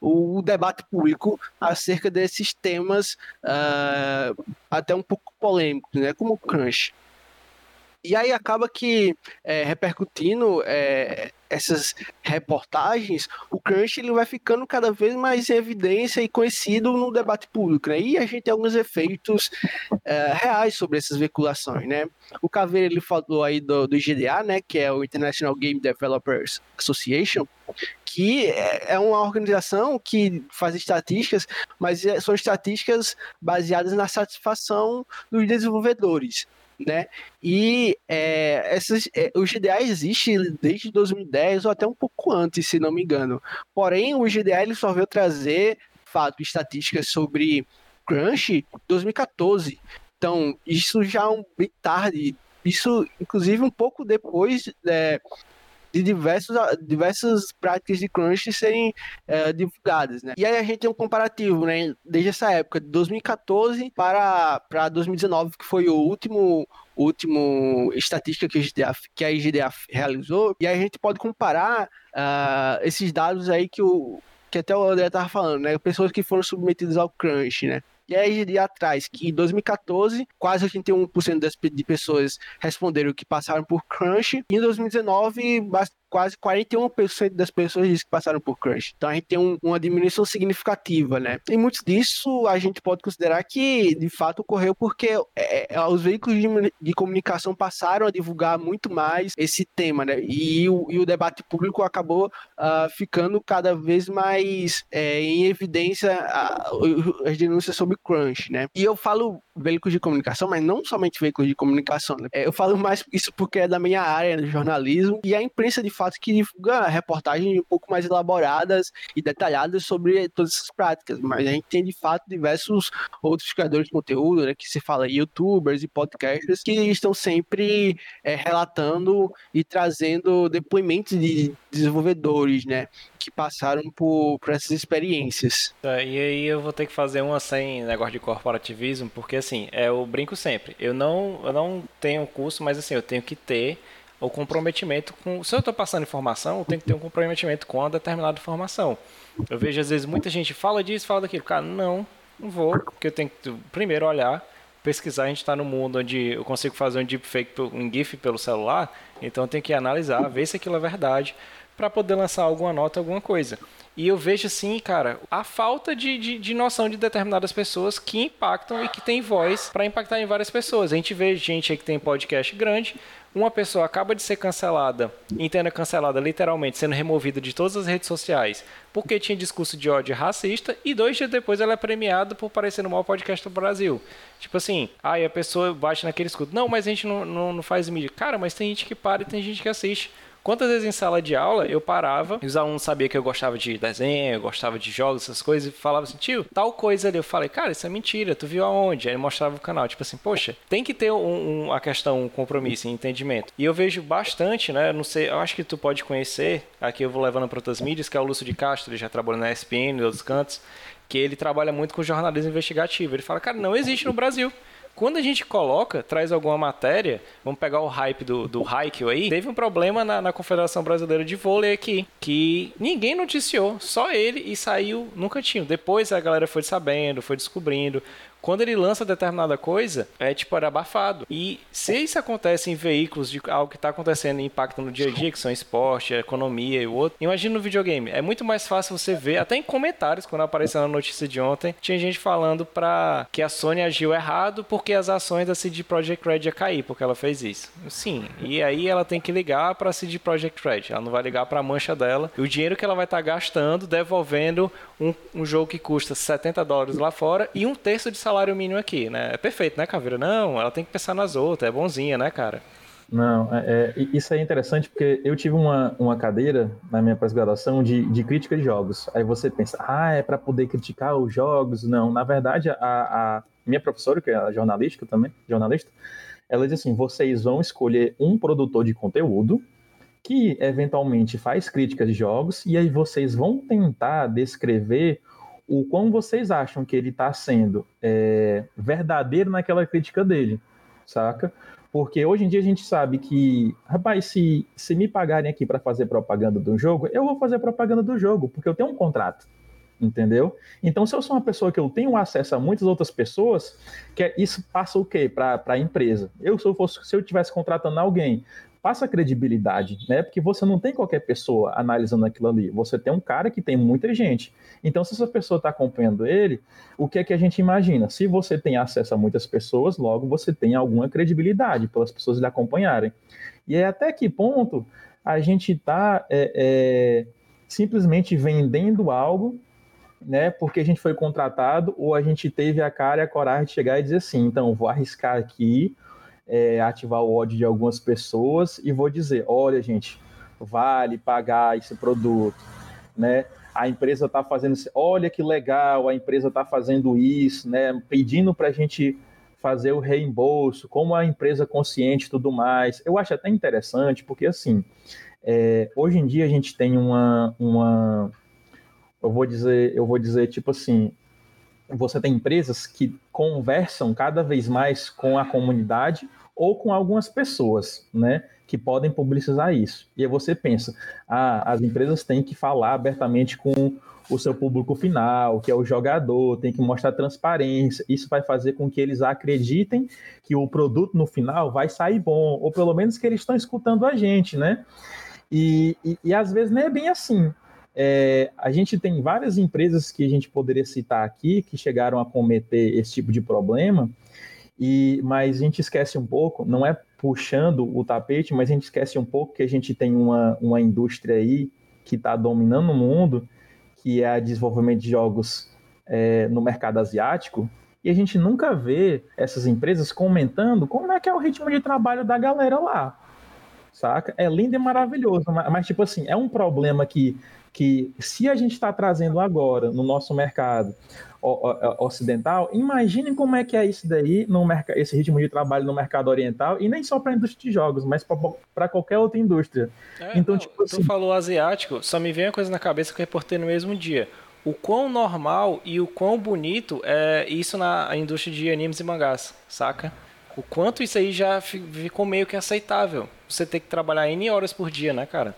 o debate público acerca desses temas uh, até um pouco polêmicos, né, como o crunch. E aí acaba que, é, repercutindo é, essas reportagens, o crunch ele vai ficando cada vez mais em evidência e conhecido no debate público, né? E a gente tem alguns efeitos é, reais sobre essas veiculações, né? O Caveira ele falou aí do, do IGDA, né? Que é o International Game Developers Association, que é, é uma organização que faz estatísticas, mas é, são estatísticas baseadas na satisfação dos desenvolvedores né? E é, é, o GDA existe desde 2010 ou até um pouco antes, se não me engano. Porém, o GDA ele só veio trazer fato, estatísticas sobre crunch em 2014. Então, isso já é um bem tarde. Isso, inclusive, um pouco depois é, de diversos, diversas práticas de crunch serem é, divulgadas, né? E aí a gente tem um comparativo, né? Desde essa época, de 2014 para, para 2019, que foi o último último estatística que a IGDA, que a IGDA realizou, e aí a gente pode comparar uh, esses dados aí que o que até o André estava falando, né? Pessoas que foram submetidas ao crunch, né? E aí de atrás, que em 2014, quase 81% das, de pessoas responderam que passaram por crunch. E em 2019, quase 41% das pessoas dizem que passaram por crunch. Então a gente tem um, uma diminuição significativa, né? E muito disso a gente pode considerar que de fato ocorreu porque é, é, os veículos de, de, comunicação passaram a divulgar muito mais esse tema, né? E o, e o debate público acabou uh, ficando cada vez mais é, em evidência as denúncias sobre crunch, né? E eu falo veículos de comunicação, mas não somente veículos de comunicação, né? É, eu falo mais isso porque é da minha área, do jornalismo, e a imprensa de fato que divulga reportagens um pouco mais elaboradas e detalhadas sobre todas essas práticas, mas a gente tem de fato diversos outros criadores de conteúdo, né, que se fala youtubers e podcasters que estão sempre é, relatando e trazendo depoimentos de desenvolvedores, né, que passaram por, por essas experiências. Tá, e aí eu vou ter que fazer uma sem negócio de corporativismo, porque assim, é, eu brinco sempre, eu não, eu não tenho curso, mas assim, eu tenho que ter o comprometimento com. Se eu estou passando informação, eu tenho que ter um comprometimento com uma determinada informação. Eu vejo às vezes muita gente fala disso, fala daquilo. Cara, não, não vou, porque eu tenho que primeiro olhar, pesquisar. A gente está no mundo onde eu consigo fazer um deepfake, um GIF pelo celular, então eu tenho que analisar, ver se aquilo é verdade, para poder lançar alguma nota, alguma coisa. E eu vejo assim, cara, a falta de, de, de, noção de determinadas pessoas que impactam e que tem voz para impactar em várias pessoas. A gente vê gente aí que tem podcast grande, uma pessoa acaba de ser cancelada, entenda cancelada literalmente, sendo removida de todas as redes sociais, porque tinha discurso de ódio racista, e dois dias depois ela é premiada por parecer no maior podcast do Brasil. Tipo assim, aí a pessoa bate naquele escudo. Não, mas a gente não, não, não faz mídia. Cara, mas tem gente que para e tem gente que assiste. Quantas vezes em sala de aula eu parava e os alunos sabiam que eu gostava de desenho, eu gostava de jogos, essas coisas, e falava assim, tio, tal coisa ali. Eu falei, cara, isso é mentira, tu viu aonde? Aí ele mostrava o canal. Tipo assim, poxa, tem que ter um, um, a questão, um compromisso, um entendimento. E eu vejo bastante, né? Não sei, eu acho que tu pode conhecer, aqui eu vou levando para outras mídias, que é o Lúcio de Castro, ele já trabalhou na ESPN e outros cantos, que ele trabalha muito com jornalismo investigativo. Ele fala, cara, não existe no Brasil. Quando a gente coloca, traz alguma matéria, vamos pegar o hype do, do Haikyuu aí, teve um problema na, na, Confederação Brasileira de Vôlei aqui, que ninguém noticiou, só ele, e saiu no cantinho. Depois a galera foi sabendo, foi descobrindo, quando ele lança determinada coisa, é tipo, era abafado. E se isso acontece em veículos de algo que está acontecendo e impacta no dia a dia, que são esporte, economia e o outro, imagina no videogame. É muito mais fácil você ver, até em comentários, quando apareceu na notícia de ontem, tinha gente falando pra que a Sony agiu errado porque as ações da CD Projekt Red ia cair, porque ela fez isso. Sim, e aí ela tem que ligar pra CD Projekt Red. Ela não vai ligar pra mancha dela. E o dinheiro que ela vai estar tá gastando, devolvendo um, um jogo que custa 70 dólares lá fora e um terço de mínimo aqui, né? É perfeito, né, Caveira? Não, ela tem que pensar nas outras, é bonzinha, né, cara? Não, é, é, isso é interessante porque eu tive uma, uma cadeira na minha pós-graduação de, de crítica de jogos. Aí você pensa, ah, é para poder criticar os jogos. Não, na verdade, a, a minha professora, que é jornalística também, jornalista, ela diz assim: vocês vão escolher um produtor de conteúdo que eventualmente faz críticas de jogos e aí vocês vão tentar descrever o quão vocês acham que ele está sendo é, verdadeiro naquela crítica dele, saca? Porque hoje em dia a gente sabe que, rapaz, se, se me pagarem aqui para fazer propaganda do jogo, eu vou fazer propaganda do jogo, porque eu tenho um contrato. entendeu? Então, se eu sou uma pessoa que eu tenho acesso a muitas outras pessoas, que é, isso passa o quê para a empresa? Eu, se eu fosse, se eu estivesse contratando alguém, passa credibilidade, né? Porque você não tem qualquer pessoa analisando aquilo ali. Você tem um cara que tem muita gente. Então, se essa pessoa está acompanhando ele, o que é que a gente imagina? Se você tem acesso a muitas pessoas, logo você tem alguma credibilidade pelas pessoas lhe acompanharem. E é até que ponto a gente está é, é, simplesmente vendendo algo né? Porque a gente foi contratado ou a gente teve a cara e a coragem de chegar e dizer assim, então vou arriscar aqui, é, ativar o ódio de algumas pessoas e vou dizer, olha gente, vale pagar esse produto, né? A empresa está fazendo, olha que legal, a empresa está fazendo isso, né? Pedindo para a gente fazer o reembolso, como a empresa consciente e tudo mais. Eu acho até interessante, porque assim, é, hoje em dia a gente tem uma, uma eu vou dizer, eu vou dizer tipo assim, você tem empresas que conversam cada vez mais com a comunidade ou com algumas pessoas, né, que podem publicizar isso. E aí você pensa, ah, as empresas têm que falar abertamente com o seu público final, que é o jogador, tem que mostrar transparência. Isso vai fazer com que eles acreditem que o produto no final vai sair bom, ou pelo menos que eles estão escutando a gente, né? E, e, e às vezes não é bem assim. É, a gente tem várias empresas que a gente poderia citar aqui que chegaram a cometer esse tipo de problema, e mas a gente esquece um pouco, não é puxando o tapete, mas a gente esquece um pouco que a gente tem uma, uma indústria aí que está dominando o mundo, que é a desenvolvimento de jogos é, no mercado asiático, e a gente nunca vê essas empresas comentando como é que é o ritmo de trabalho da galera lá, saca? É lindo e maravilhoso, mas, tipo assim, é um problema que que se a gente está trazendo agora no nosso mercado ocidental, imaginem como é que é isso daí, no mercado, esse ritmo de trabalho no mercado oriental, e nem só para a indústria de jogos, mas para qualquer outra indústria. É, então, não, tipo assim... Tu falou asiático, só me vem uma coisa na cabeça que eu reportei no mesmo dia. O quão normal e o quão bonito é isso na indústria de animes e mangás, saca? O quanto isso aí já ficou meio que aceitável. Você ter que trabalhar N horas por dia, né, cara?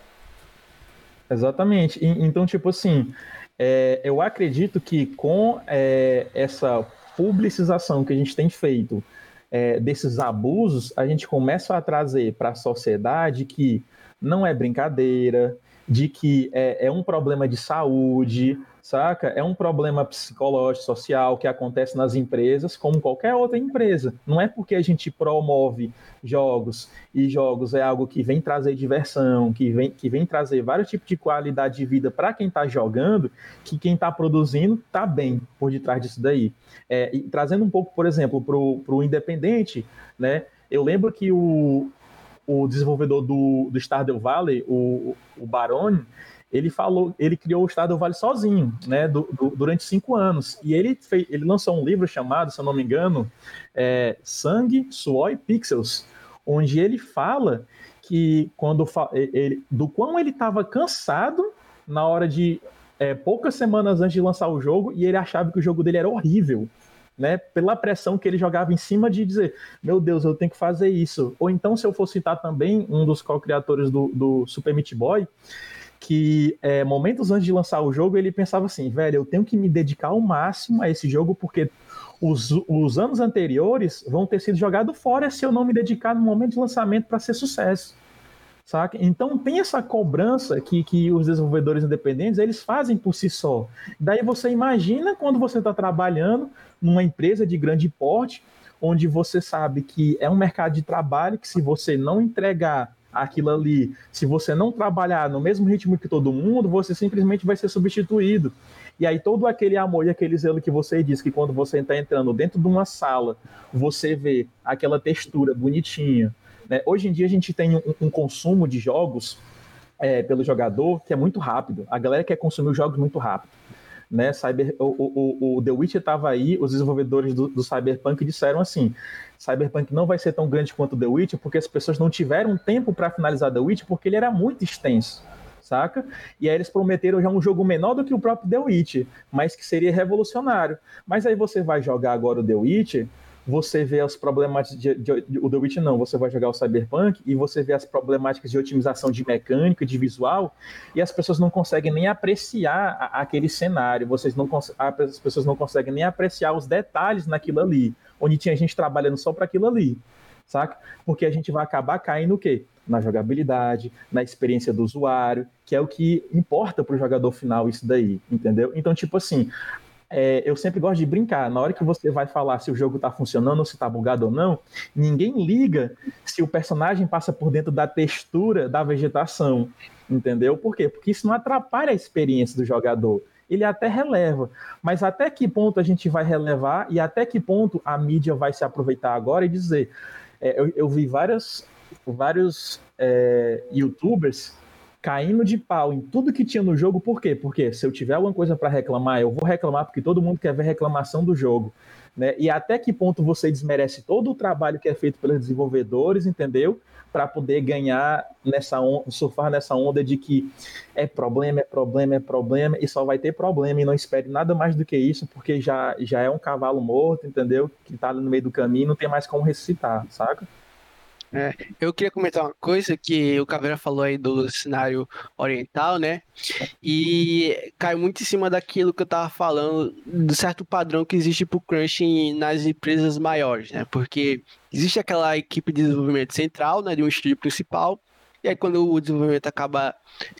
Exatamente. Então, tipo assim, é, eu acredito que com é, essa publicização que a gente tem feito é, desses abusos, a gente começa a trazer para a sociedade que não é brincadeira, de que é, é um problema de saúde, saca? É um problema psicológico, social que acontece nas empresas, como qualquer outra empresa. Não é porque a gente promove jogos e jogos é algo que vem trazer diversão, que vem, que vem trazer vários tipos de qualidade de vida para quem está jogando, que quem está produzindo está bem por detrás disso daí. É, e trazendo um pouco, por exemplo, para o independente, né? Eu lembro que o, o desenvolvedor do, do Stardew Valley, o, o Barone, ele falou, ele criou o Estado Vale sozinho, né, do, do, durante cinco anos. E ele, fez, ele lançou um livro chamado, se eu não me engano, é, Sangue, Suor e Pixels, onde ele fala que quando ele, do quão ele estava cansado na hora de é, poucas semanas antes de lançar o jogo e ele achava que o jogo dele era horrível. Né, pela pressão que ele jogava em cima de dizer, meu Deus, eu tenho que fazer isso. Ou então, se eu for citar também um dos co-criadores do, do Super Meat Boy, que é, momentos antes de lançar o jogo ele pensava assim, velho, eu tenho que me dedicar ao máximo a esse jogo porque os, os anos anteriores vão ter sido jogados fora se eu não me dedicar no momento de lançamento para ser sucesso. Saca? Então tem essa cobrança que, que os desenvolvedores independentes eles fazem por si só. Daí você imagina quando você está trabalhando numa empresa de grande porte, onde você sabe que é um mercado de trabalho que se você não entregar aquilo ali. Se você não trabalhar no mesmo ritmo que todo mundo, você simplesmente vai ser substituído. E aí todo aquele amor e aquele zelo que você diz que quando você está entrando dentro de uma sala, você vê aquela textura bonitinha. Né? Hoje em dia a gente tem um, um consumo de jogos é, pelo jogador que é muito rápido. A galera quer consumir os jogos muito rápido. Né, Cyber, o, o, o The Witcher estava aí, os desenvolvedores do, do Cyberpunk disseram assim: Cyberpunk não vai ser tão grande quanto The Witcher, porque as pessoas não tiveram tempo para finalizar The Witcher, porque ele era muito extenso, saca? E aí eles prometeram já um jogo menor do que o próprio The Witcher, mas que seria revolucionário. Mas aí você vai jogar agora o The Witcher, você vê as problemáticas de, de, de, o The Witcher não, você vai jogar o Cyberpunk e você vê as problemáticas de otimização de mecânica, de visual, e as pessoas não conseguem nem apreciar a, aquele cenário, vocês não as pessoas não conseguem nem apreciar os detalhes naquilo ali, onde tinha gente trabalhando só para aquilo ali, saca? Porque a gente vai acabar caindo o quê? Na jogabilidade, na experiência do usuário, que é o que importa para o jogador final isso daí, entendeu? Então, tipo assim, é, eu sempre gosto de brincar. Na hora que você vai falar se o jogo está funcionando se está bugado ou não, ninguém liga se o personagem passa por dentro da textura da vegetação. Entendeu? Por quê? Porque isso não atrapalha a experiência do jogador. Ele até releva. Mas até que ponto a gente vai relevar e até que ponto a mídia vai se aproveitar agora e dizer. É, eu, eu, vi várias, vários é, youtubers caindo de pau em tudo que tinha no jogo, por quê? Porque se eu tiver alguma coisa para reclamar, eu vou reclamar porque todo mundo quer ver reclamação do jogo. Né? E até que ponto você desmerece todo o trabalho que é feito pelos desenvolvedores, entendeu? Para poder ganhar nessa onda, surfar nessa onda de que é problema, é problema, é problema, e só vai ter problema, e não espere nada mais do que isso, porque já, já é um cavalo morto, entendeu? Que tá no meio do caminho, não tem mais como ressuscitar, saca? É, eu queria comentar uma coisa que o Caveira falou aí do cenário oriental, né? E cai muito em cima daquilo que eu tava falando, do certo padrão que existe pro crunch nas empresas maiores, né? Porque existe aquela equipe de desenvolvimento central, né, de um estúdio principal, e aí quando o desenvolvimento acaba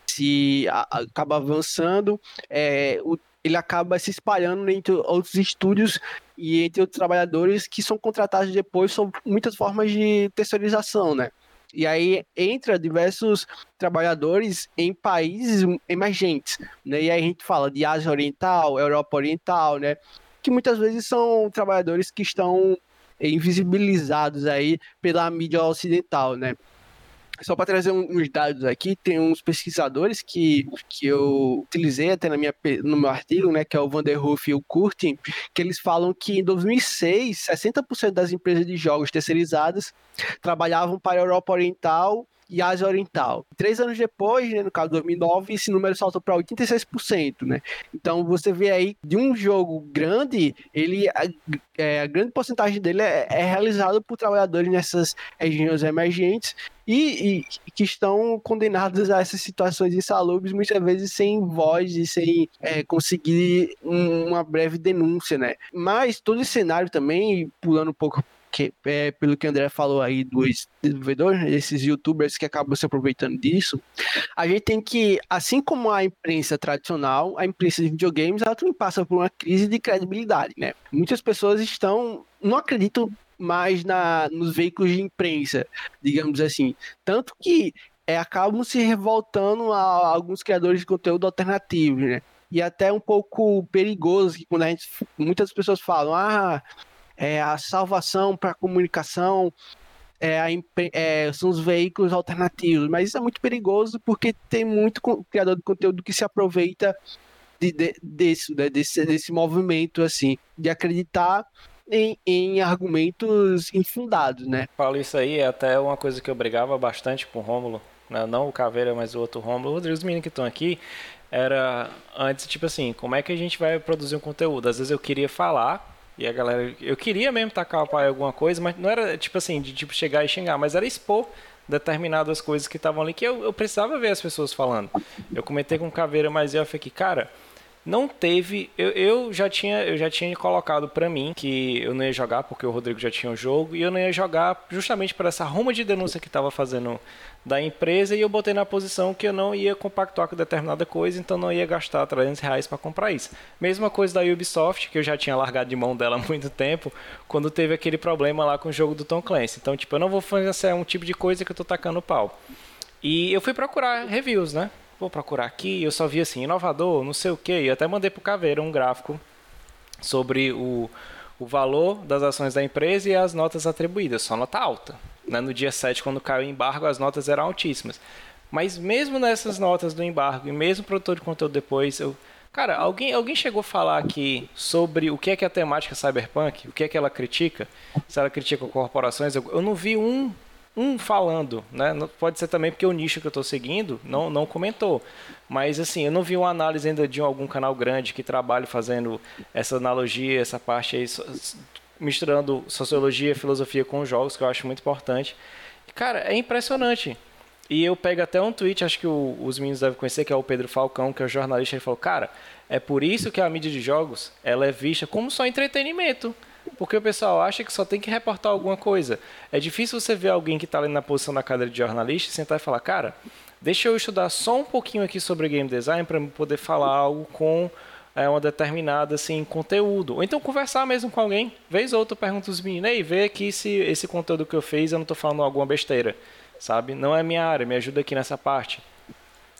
se acaba avançando, é, o ele acaba se espalhando entre outros estúdios e entre outros trabalhadores que são contratados depois, são muitas formas de terceirização, né? E aí entra diversos trabalhadores em países emergentes, né? E aí a gente fala de Ásia Oriental, Europa Oriental, né? Que muitas vezes são trabalhadores que estão invisibilizados aí pela mídia ocidental, né? Só para trazer uns dados aqui, tem uns pesquisadores que, que eu utilizei até na minha, no meu artigo, né, que é o Van der Hoof e o Curtin, que eles falam que em 2006, 60% das empresas de jogos terceirizadas trabalhavam para a Europa Oriental e Ásia Oriental. Três anos depois, né, no caso de 2009, esse número saltou para 86%, né? Então você vê aí de um jogo grande, ele a, é, a grande porcentagem dele é, é realizado por trabalhadores nessas regiões emergentes e, e, que estão condenados a essas situações insalubres, muitas vezes sem voz e sem é, conseguir um, uma breve denúncia, né? Mas todo esse cenário também, pulando um pouco que, é, pelo que o André falou aí dos desenvolvedores, esses youtubers que acabam se aproveitando disso, a gente tem que, assim como a imprensa tradicional, a imprensa de videogames, ela também passa por uma crise de credibilidade, né? Muitas pessoas estão, não acreditam mais na, nos veículos de imprensa, digamos assim. Tanto que é, acabam se revoltando a alguns criadores de conteúdo alternativo, né? E até um pouco perigoso que quando a gente, muitas pessoas falam, ah, é a salvação para a comunicação é, a, é, são os veículos alternativos, mas isso é muito perigoso porque tem muito criador de conteúdo que se aproveita de, de, desse, né, desse, desse movimento assim, de acreditar em, em, argumentos infundados, né? Paulo, isso aí é até uma coisa que eu brigava bastante com o Rômulo, né? não o Caveira, mas o outro Rômulo. Os meninos que estão aqui, era antes, tipo assim, como é que a gente vai produzir um conteúdo? Às vezes eu queria falar e a galera, eu queria mesmo tacar o pai alguma coisa, mas não era tipo assim, de tipo chegar e xingar, mas era expor determinadas coisas que estavam ali que eu, eu precisava ver as pessoas falando. Eu comentei com o Caveira, mas eu falei que, cara, não teve. Eu, eu, já tinha eu já tinha colocado para mim que eu não ia jogar porque o Rodrigo já tinha o jogo e eu não ia jogar justamente por essa ruma de denúncia que estava fazendo da empresa e eu botei na posição que eu não ia compactuar com determinada coisa, então não ia gastar 300 reais para comprar isso. Mesma coisa da Ubisoft, que eu já tinha largado de mão dela (laughs) há muito tempo, quando teve aquele problema lá com o jogo do Tom Clancy. Então, tipo, eu não vou fazer um tipo de coisa que eu tô tacando pau. E eu fui procurar reviews, né? Vou procurar aqui, eu só vi assim, inovador, não sei o que, e até mandei pro Caveira um gráfico sobre o, o valor das ações da empresa e as notas atribuídas, só nota alta. Né? No dia 7, quando caiu o embargo, as notas eram altíssimas. Mas mesmo nessas notas do embargo, e mesmo produtor de conteúdo depois, eu... Cara, alguém, alguém chegou a falar aqui sobre o que é que a temática cyberpunk, o que é que ela critica, se ela critica corporações, eu, eu não vi um um falando, né? Pode ser também porque o nicho que eu estou seguindo não, não comentou. Mas assim, eu não vi uma análise ainda de algum canal grande que trabalhe fazendo essa analogia, essa parte aí misturando sociologia, filosofia com jogos, que eu acho muito importante. Cara, é impressionante. E eu pego até um tweet, acho que o, os meninos devem conhecer, que é o Pedro Falcão, que é o jornalista, ele falou, cara, é por isso que a mídia de jogos, ela é vista como só entretenimento. Porque o pessoal acha que só tem que reportar alguma coisa. É difícil você ver alguém que está ali na posição da cadeira de jornalista e sentar e falar, cara, deixa eu estudar só um pouquinho aqui sobre game design para poder falar algo com é, uma determinada assim, conteúdo. Ou então conversar mesmo com alguém. Vez ou outra pergunta os meninos, ei, vê aqui se esse conteúdo que eu fiz eu não estou falando alguma besteira. Sabe? Não é minha área, me ajuda aqui nessa parte.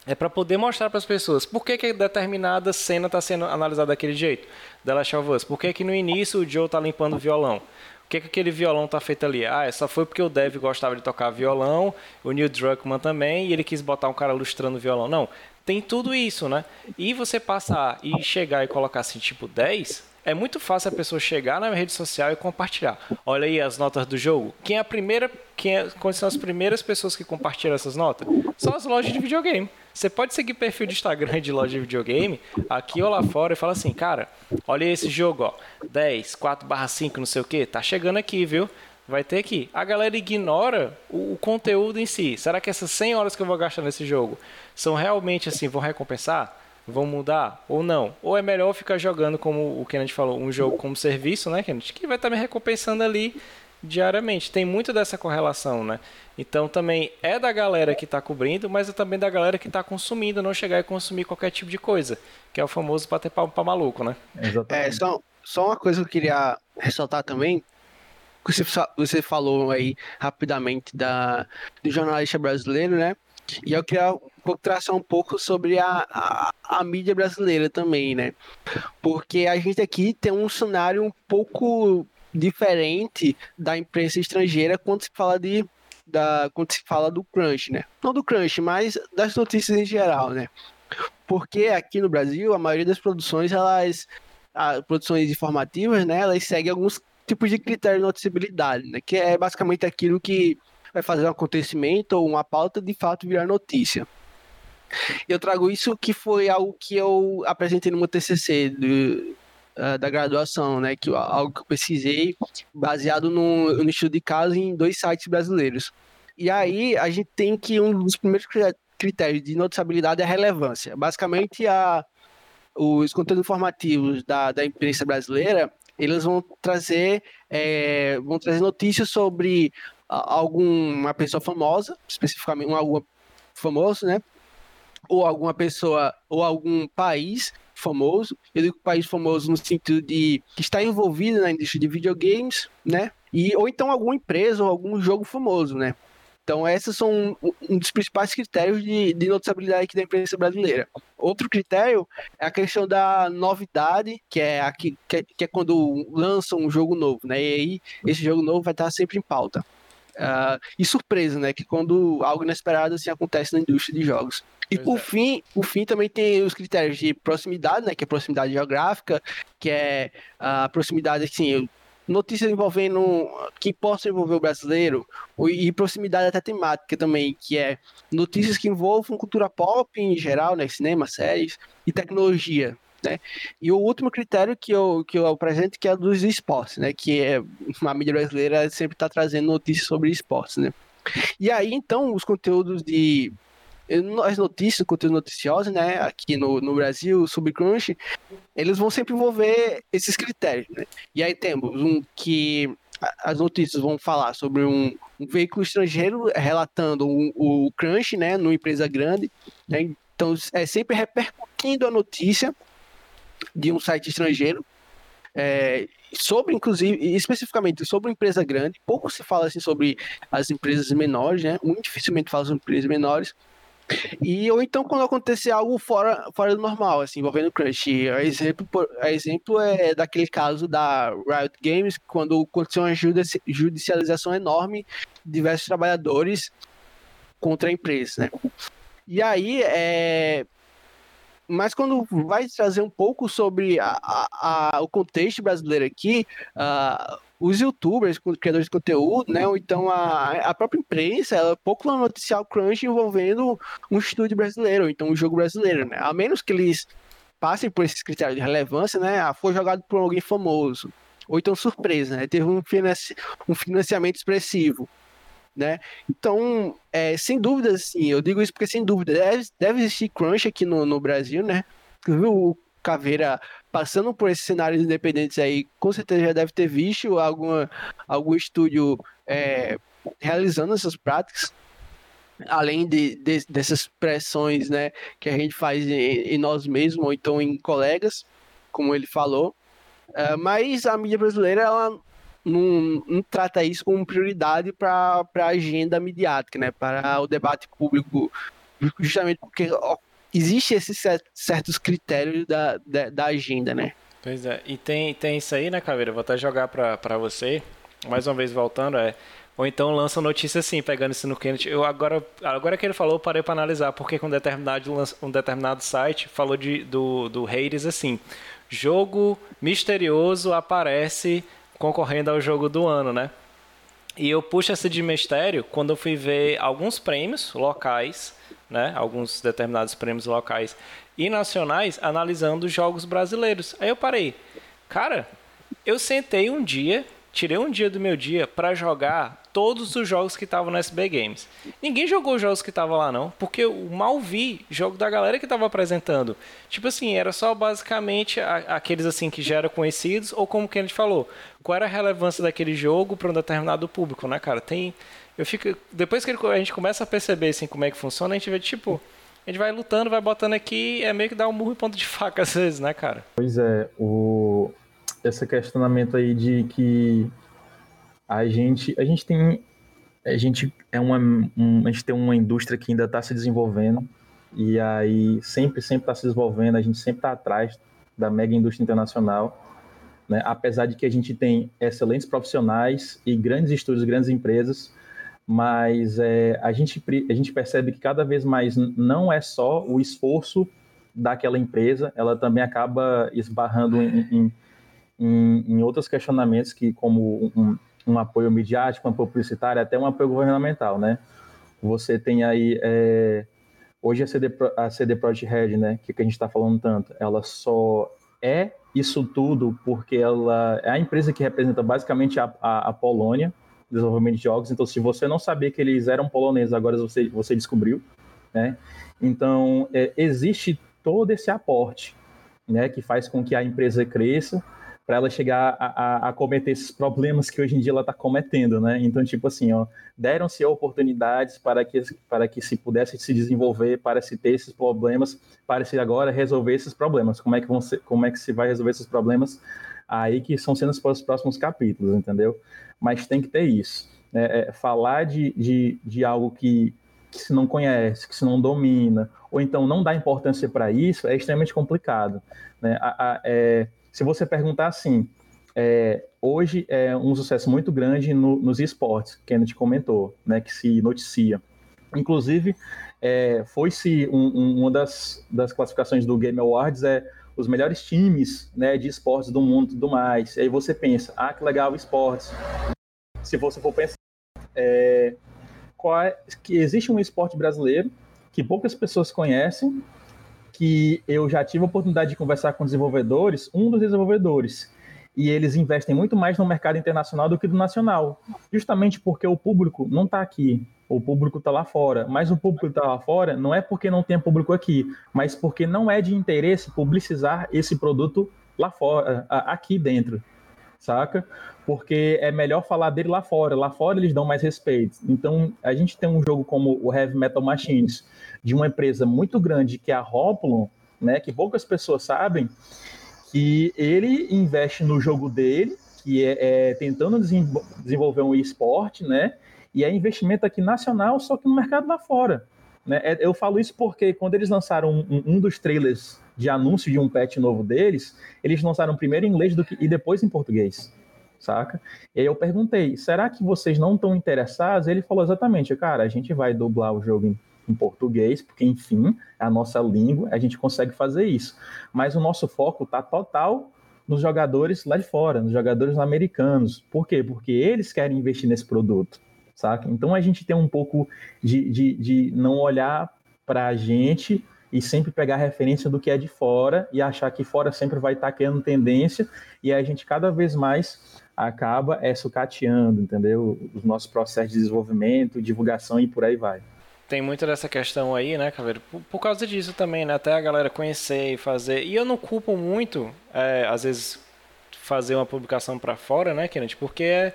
É para poder mostrar para as pessoas por que, que determinada cena está sendo analisada daquele jeito. The Last of Us. Por que, que no início o Joe está limpando o violão? que, que aquele violão tá feito ali? Ah, é só foi porque o Dev gostava de tocar violão, o Neil Druckmann também, e ele quis botar um cara lustrando violão. Não, tem tudo isso, né? E você passar e chegar e colocar assim, tipo 10, é muito fácil a pessoa chegar na rede social e compartilhar. Olha aí as notas do jogo. Quem é a primeira, quem é, quais são as primeiras pessoas que compartilham essas notas? São as lojas de videogame. Você pode seguir perfil de Instagram de loja de videogame, aqui ou lá fora, e fala assim, cara, olha esse jogo, ó, 10, 4 barra 5, não sei o que, tá chegando aqui, viu? Vai ter aqui. A galera ignora o, o, conteúdo em si. Será que essas 100 horas que eu vou gastar nesse jogo são realmente assim, vão recompensar? Vão mudar ou não? Ou é melhor ficar jogando, como o Kennedy falou, um jogo como serviço, né, Kennedy? Que vai estar me recompensando ali diariamente. Tem muito dessa correlação, né? Então também é da galera que está cobrindo, mas é também da galera que está consumindo, não chegar e consumir qualquer tipo de coisa, que é o famoso bater palmo para maluco, né? Exatamente. É, só, só uma coisa que eu queria ressaltar também, você, você falou aí rapidamente da, do jornalista brasileiro, né? E eu queria um traçar um pouco sobre a, a, a, mídia brasileira também, né? Porque a gente aqui tem um cenário um pouco diferente da imprensa estrangeira quando se fala de da quando se fala do crunch, né? Não do crunch, mas das notícias em geral, né? Porque aqui no Brasil a maioria das produções elas as produções informativas, né, elas seguem alguns tipos de critério de noticiabilidade, né, que é basicamente aquilo que vai fazer um acontecimento ou uma pauta de fato virar notícia. Eu trago isso que foi algo que eu apresentei no meu TCC do, da graduação, né? Que algo que eu pesquisei baseado no, no estudo de caso em dois sites brasileiros. E aí a gente tem que um dos primeiros critérios de noticiabilidade é a relevância. Basicamente, a, os conteúdos informativos da, da imprensa brasileira eles vão trazer é, vão trazer notícias sobre alguma pessoa famosa, especificamente um famoso, né? Ou alguma pessoa ou algum país famoso. Eu digo país famoso no sentido de que está envolvido na indústria de videogames, né? E, ou então alguma empresa ou algum jogo famoso, né? Então, esses são um, dos principais critérios de, de noticiabilidade aqui da imprensa brasileira. Outro critério é a questão da novidade, que é, aqui, que é, que é quando lançam um jogo novo, né? E aí, esse jogo novo vai estar sempre em pauta. Uh, e surpresa, né? Que quando algo inesperado assim acontece na indústria de jogos. E pois por é. fim, por fim também tem os critérios de proximidade, né? Que é proximidade geográfica, que é a proximidade, assim, notícias envolvendo que possa envolver o brasileiro e proximidade até temática também, que é notícias que envolvam cultura pop em geral, né, cinema, séries e tecnologia, né? E o último critério que eu, que eu apresento que é dos esportes, né? Que é uma mídia brasileira sempre está trazendo notícias sobre esportes, né? E aí, então, os conteúdos de as notícias, conteúdo noticioso, né, aqui no, no Brasil, sobre crunch, eles vão sempre envolver esses critérios, né? E aí temos um que as notícias vão falar sobre um, um veículo estrangeiro relatando um, o crunch, né, numa empresa grande, né? Então é sempre repercutindo a notícia de um site estrangeiro é, sobre, inclusive, especificamente sobre empresa grande, pouco se fala assim sobre as empresas menores, né? Muito dificilmente fala sobre empresas menores, e ou então quando acontecer algo fora, fora do normal, assim, envolvendo crunch. A exemplo, a exemplo é daquele caso da Riot Games, quando aconteceu uma judicialização enorme de diversos trabalhadores contra a empresa, né? E aí, é... Mas quando vai trazer um pouco sobre a, a, a, o contexto brasileiro aqui, uh, os youtubers, criadores de conteúdo, né, ou então a, própria imprensa, ela pouco vai noticiar o crunch envolvendo um estúdio brasileiro, ou então um jogo brasileiro, né, a menos que eles passem por esses critérios de relevância, né, ah, foi jogado por alguém famoso, ou então surpresa, né? Teve um, financi um financiamento expressivo, né? Então, é, sem dúvida, assim, eu digo isso porque sem dúvida, deve, deve existir crunch aqui no, no Brasil, né? Viu o Caveira passando por esses cenários independentes aí, com certeza já deve ter visto alguma, algum estúdio é, realizando essas práticas, além de, de, dessas pressões né, que a gente faz em, em, nós mesmos, ou então em colegas, como ele falou. Uh, mas a mídia brasileira ela não, não trata isso como prioridade para a agenda midiática, né, para o debate público, justamente porque existe esses certos critérios da, da, da, agenda, né? Pois é, e tem, tem isso aí, né, Caveira? Vou até jogar para você, mais uma vez voltando, é ou então lança notícia assim, pegando isso no Kennedy. Eu agora, agora que ele falou, eu parei para analisar porque com um determinado, um determinado site falou de, do, do Hades assim: jogo misterioso aparece concorrendo ao jogo do ano, né? E eu puxo essa de mistério quando eu fui ver alguns prêmios locais, né? Alguns determinados prêmios locais e nacionais analisando jogos brasileiros. Aí eu parei. Cara, eu sentei um dia tirei um dia do meu dia para jogar todos os jogos que estavam no SB Games. Ninguém jogou os jogos que estavam lá não, porque eu mal vi jogo da galera que estava apresentando. Tipo assim, era só basicamente aqueles assim que já eram conhecidos ou como que a gente falou, qual era a relevância daquele jogo para um determinado público, né, cara? Tem eu fico depois que a gente começa a perceber assim como é que funciona, a gente vê tipo a gente vai lutando, vai botando aqui, é meio que dar um murro em ponto de faca (laughs) às vezes, né, cara? Pois é, o esse questionamento aí de que a gente a gente tem a gente é uma um, a gente tem uma indústria que ainda está se desenvolvendo e aí sempre sempre está se desenvolvendo a gente sempre está atrás da mega indústria internacional né? apesar de que a gente tem excelentes profissionais e grandes estúdios grandes empresas mas é, a gente a gente percebe que cada vez mais não é só o esforço daquela empresa ela também acaba esbarrando em, em em, em outros questionamentos que como um, um, apoio midiático, um apoio publicitário, até um apoio governamental, né? Você tem aí é, hoje a CD, a CD Projekt Red, né, que, que a gente está falando tanto, ela só é isso tudo porque ela é a empresa que representa basicamente a, a, a Polônia, desenvolvimento de jogos. Então, se você não sabia que eles eram poloneses, agora você, você descobriu, né? Então, é, existe todo esse aporte, né, que faz com que a empresa cresça, para ela chegar a, a, a, cometer esses problemas que hoje em dia ela está cometendo, né? Então, tipo assim, ó, deram-se oportunidades para que, para que se pudesse se desenvolver, para se ter esses problemas, para se agora resolver esses problemas. Como é que, vão ser, como é que se vai resolver esses problemas? Aí que são cenas para os próximos capítulos, entendeu? Mas tem que ter isso. Né? É, falar de, de, de algo que, que se não conhece, que se não domina, ou então não dá importância para isso, é extremamente complicado. Né? A, a, é, se você perguntar assim, é, hoje é um sucesso muito grande no, nos esportes, que a gente comentou, né, que se noticia. Inclusive, é, foi-se um, um, uma das, das classificações do Game Awards é os melhores times né, de esportes do mundo e tudo mais. E aí você pensa, ah, que legal esportes. Se você for pensar, é, qual é, que existe um esporte brasileiro que poucas pessoas conhecem, que eu já tive a oportunidade de conversar com desenvolvedores, um dos desenvolvedores, e eles investem muito mais no mercado internacional do que no nacional, justamente porque o público não está aqui, o público está lá fora. Mas o público está lá fora não é porque não tem público aqui, mas porque não é de interesse publicizar esse produto lá fora, aqui dentro, saca? Porque é melhor falar dele lá fora. Lá fora eles dão mais respeito. Então a gente tem um jogo como o Heavy Metal Machines de uma empresa muito grande que é a Hoplon, né, que poucas pessoas sabem, que ele investe no jogo dele, que é, é tentando desenvolver um esporte, né, e é investimento aqui nacional, só que no mercado lá fora. Né? É, eu falo isso porque quando eles lançaram um, um dos trailers de anúncio de um patch novo deles, eles lançaram primeiro em inglês que, e depois em português, saca? E aí eu perguntei, será que vocês não estão interessados? Ele falou exatamente, cara, a gente vai dublar o jogo em em português, porque, enfim, é a nossa língua, a gente consegue fazer isso. Mas o nosso foco está total nos jogadores lá de fora, nos jogadores americanos. Por quê? Porque eles querem investir nesse produto, saca? Então a gente tem um pouco de, de, de não olhar para a gente e sempre pegar referência do que é de fora e achar que fora sempre vai estar tá criando tendência e a gente cada vez mais acaba é, sucateando, entendeu? Os nossos processos de desenvolvimento, divulgação e por aí vai. Tem muito dessa questão aí, né, Caveiro? Por, por causa disso também, né? Até a galera conhecer e fazer. E eu não culpo muito, é, às vezes, fazer uma publicação para fora, né, Kenneth? Porque é,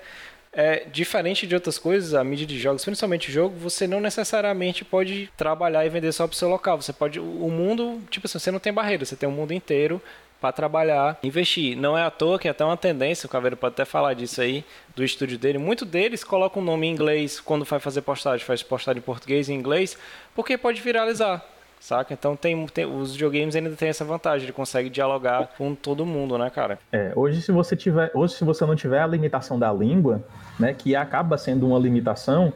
é, diferente de outras coisas, a mídia de jogos, principalmente jogo, você não necessariamente pode trabalhar e vender só para o seu local. Você pode. O mundo, tipo assim, você não tem barreira, você tem o um mundo inteiro para trabalhar, investir. Não é à toa que é até uma tendência, o Caveiro pode até falar disso aí, do estúdio dele. Muitos deles colocam o nome em inglês quando vai fazer postagem, faz postagem em português e em inglês, porque pode viralizar. Saca? Então tem, tem, os videogames ainda tem essa vantagem, ele consegue dialogar com todo mundo, né, cara? É, hoje se você tiver, hoje se você não tiver a limitação da língua, né, que acaba sendo uma limitação,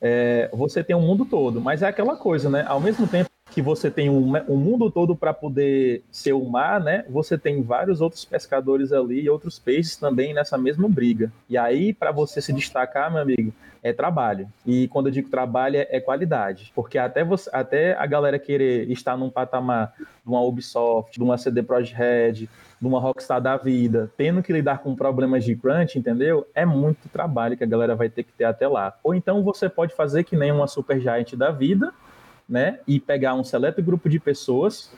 é, você tem o um mundo todo, mas é aquela coisa, né? Ao mesmo tempo que você tem um, um mundo todo para poder ser o mar, né? Você tem vários outros pescadores ali e outros peixes também nessa mesma briga. E aí, para você se destacar, meu amigo, é trabalho. E quando eu digo trabalho, é, é qualidade. Porque até, você, até a galera querer estar num patamar de uma Ubisoft, de uma CD Projekt Red, de uma Rockstar da vida, tendo que lidar com problemas de crunch, entendeu? É muito trabalho que a galera vai ter que ter até lá. Ou então você pode fazer que nem uma Supergiant da vida, né? E pegar um seleto grupo de pessoas,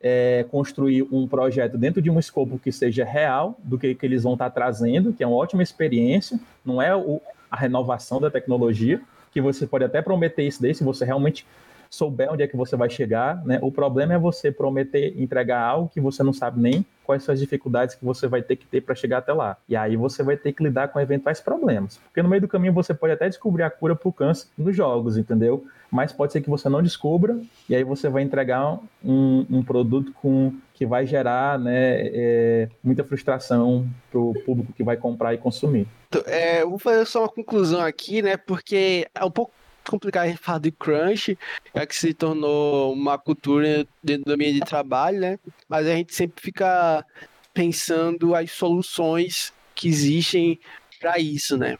é, construir um projeto dentro de um escopo que seja real do que, que eles vão estar trazendo, que é uma ótima experiência, não é o, a renovação da tecnologia, que você pode até prometer isso daí, se você realmente souber onde é que você vai chegar, né? O problema é você prometer entregar algo que você não sabe nem quais são as dificuldades que você vai ter que ter para chegar até lá. E aí você vai ter que lidar com eventuais problemas. Porque no meio do caminho você pode até descobrir a cura para o câncer nos jogos, entendeu? Mas pode ser que você não descubra e aí você vai entregar um, um produto com que vai gerar né, é, muita frustração para o público que vai comprar e consumir. É, eu vou fazer só uma conclusão aqui, né? Porque é um pouco complicado a gente falar de crunch, já que se tornou uma cultura dentro do ambiente de trabalho, né? Mas a gente sempre fica pensando as soluções que existem para isso, né?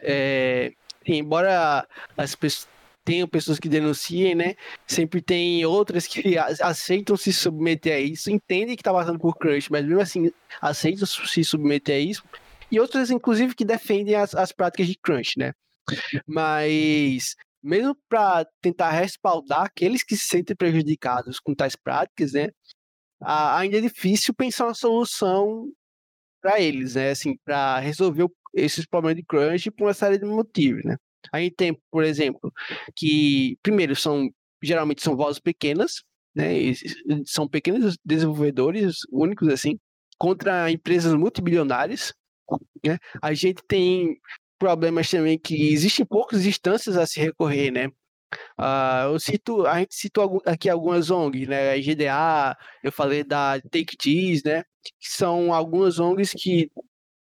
É, embora as pessoas tenham pessoas que denunciem, né? Sempre tem outras que (laughs) aceitam se submeter a isso, entendem que está passando por crunch, mas mesmo assim aceitam se submeter a isso. E outras, inclusive, que defendem as, as práticas de crunch, né? Mas mesmo para tentar respaldar aqueles que se sentem prejudicados com tais práticas, né, ainda é difícil pensar uma solução para eles, né, assim, para resolver esses problemas de crunch por uma série de motivos, né. A gente tem, por exemplo, que primeiro são geralmente são vozes pequenas, né, são pequenos desenvolvedores únicos assim contra empresas multibilionárias, né? A gente tem problemas também que existem poucas instâncias a se recorrer, né? Uh, eu cito, a gente citou aqui algumas ONGs, né? A GDA, eu falei da Take This, né? Que são algumas ONGs que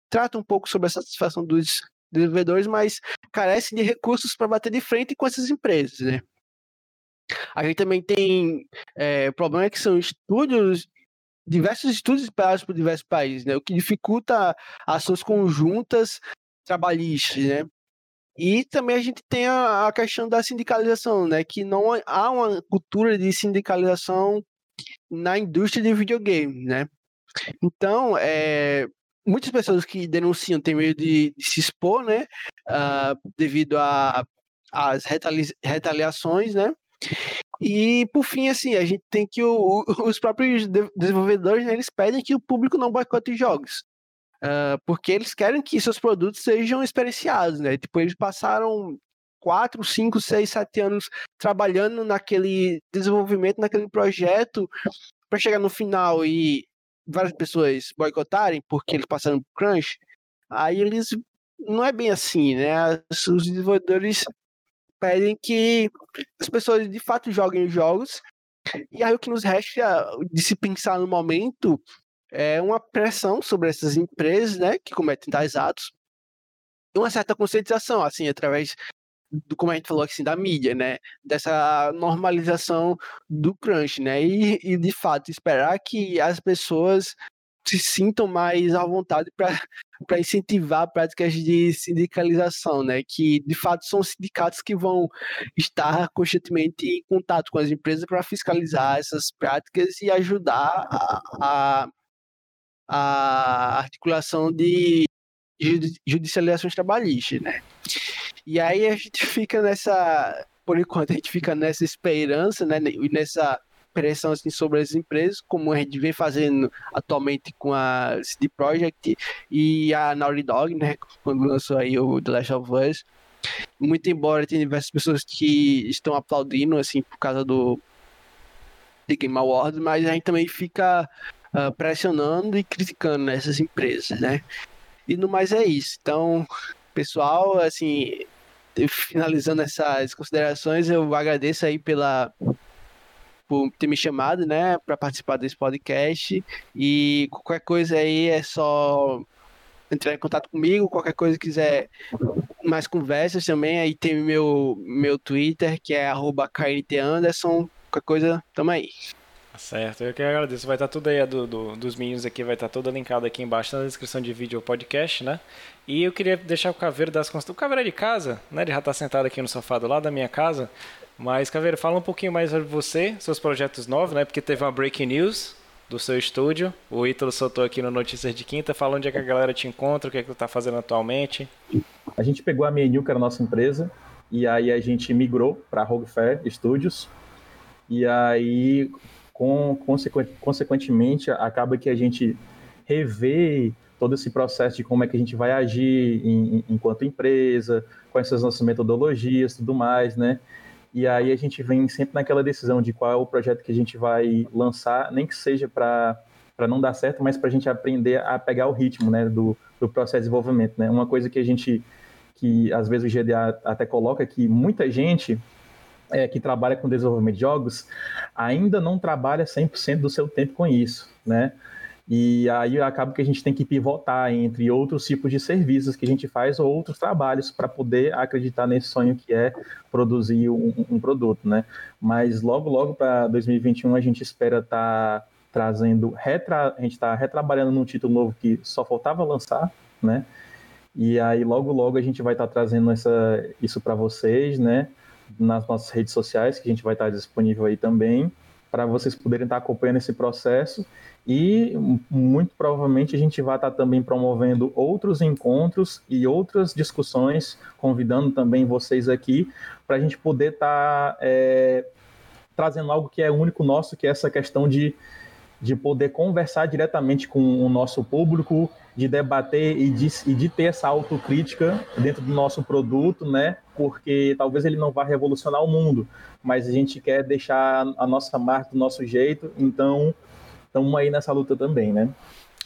tratam um pouco sobre a satisfação dos desenvolvedores, mas carecem de recursos para bater de frente com essas empresas, né? A gente também tem é, problema que são estúdios, diversos estúdios espalhados por diversos países, né? O que dificulta ações conjuntas trabalhistas, né? E também a gente tem a, a, questão da sindicalização, né? Que não há uma cultura de sindicalização na indústria de videogame, né? Então, é, muitas pessoas que denunciam têm medo de, de se expor, né? Uh, devido às retali retaliações, né? E por fim, assim, a gente tem que o, os próprios desenvolvedores né, eles pedem que o público não boicote jogos. Uh, porque eles querem que seus produtos sejam experienciados, né? Tipo, eles passaram quatro, cinco, seis, sete anos trabalhando naquele desenvolvimento, naquele projeto, para chegar no final e várias pessoas boicotarem porque eles passaram por crunch. Aí eles não é bem assim, né? Os desenvolvedores pedem que as pessoas de fato joguem os jogos. E aí o que nos resta de se pensar no momento é uma pressão sobre essas empresas, né, que cometem tais atos, e uma certa conscientização, assim, através do como a gente falou assim da mídia, né, dessa normalização do crunch, né, e, e de fato esperar que as pessoas se sintam mais à vontade para (laughs) incentivar práticas de sindicalização, né? Que de fato são sindicatos que vão estar constantemente em contato com as empresas para fiscalizar essas práticas e ajudar a, a, a articulação de judicializações trabalhistas, né? E aí a gente (laughs) fica nessa, por enquanto a gente fica nessa esperança, né? E nessa pressão assim, sobre as empresas, como a gente vem fazendo atualmente com a CD Projekt e a Naughty Dog, né, quando lançou aí o The Last of Us. Muito embora tenha diversas pessoas que estão aplaudindo assim por causa do The Game Awards, mas a gente também fica uh, pressionando e criticando essas empresas, né? E no mais é isso. Então, pessoal, assim, finalizando essas considerações, eu agradeço aí pela por ter me chamado, né, para participar desse podcast. E qualquer coisa aí é só entrar em contato comigo, qualquer coisa quiser mais conversas também, aí tem meu meu Twitter, que é @kntanderson, qualquer coisa, tamo aí. Certo, eu que agradeço. Vai estar tá tudo aí do, do, dos meninos aqui, vai estar tá tudo linkado aqui embaixo na descrição de vídeo ou podcast, né? E eu queria deixar o Caveiro das Constituições. O Caveiro é de casa, né? Ele já está sentado aqui no sofá do lado da minha casa. Mas, Caveiro, fala um pouquinho mais sobre você, seus projetos novos, né? Porque teve uma breaking news do seu estúdio. O Ítalo soltou aqui no Notícias de Quinta. Fala onde é que a galera te encontra, o que é que tu tá fazendo atualmente. A gente pegou a Menu, que era a nossa empresa, e aí a gente migrou para a Rogue Fair Studios. E aí, com, consequentemente, acaba que a gente revê todo esse processo de como é que a gente vai agir em, em, enquanto empresa, quais são as nossas metodologias, tudo mais, né? E aí a gente vem sempre naquela decisão de qual é o projeto que a gente vai lançar, nem que seja para para não dar certo, mas para a gente aprender a pegar o ritmo, né, do, do processo de desenvolvimento, né? Uma coisa que a gente que às vezes o GDA até coloca que muita gente é, que trabalha com desenvolvimento de jogos ainda não trabalha 100% do seu tempo com isso, né? E aí acaba que a gente tem que pivotar entre outros tipos de serviços que a gente faz ou outros trabalhos para poder acreditar nesse sonho que é produzir um, um produto, né? Mas logo, logo para 2021 a gente espera estar tá trazendo, retra, a gente está retrabalhando num título novo que só faltava lançar, né? E aí logo, logo a gente vai estar tá trazendo essa, isso para vocês, né? Nas nossas redes sociais, que a gente vai estar disponível aí também, para vocês poderem estar acompanhando esse processo. E muito provavelmente a gente vai estar também promovendo outros encontros e outras discussões, convidando também vocês aqui para a gente poder estar é, trazendo algo que é único nosso, que é essa questão de, de poder conversar diretamente com o nosso público, de debater e de, e de ter essa autocrítica dentro do nosso produto, né? Porque talvez ele não vá revolucionar o mundo, mas a gente quer deixar a nossa marca do nosso jeito, então estamos aí nessa luta também, né?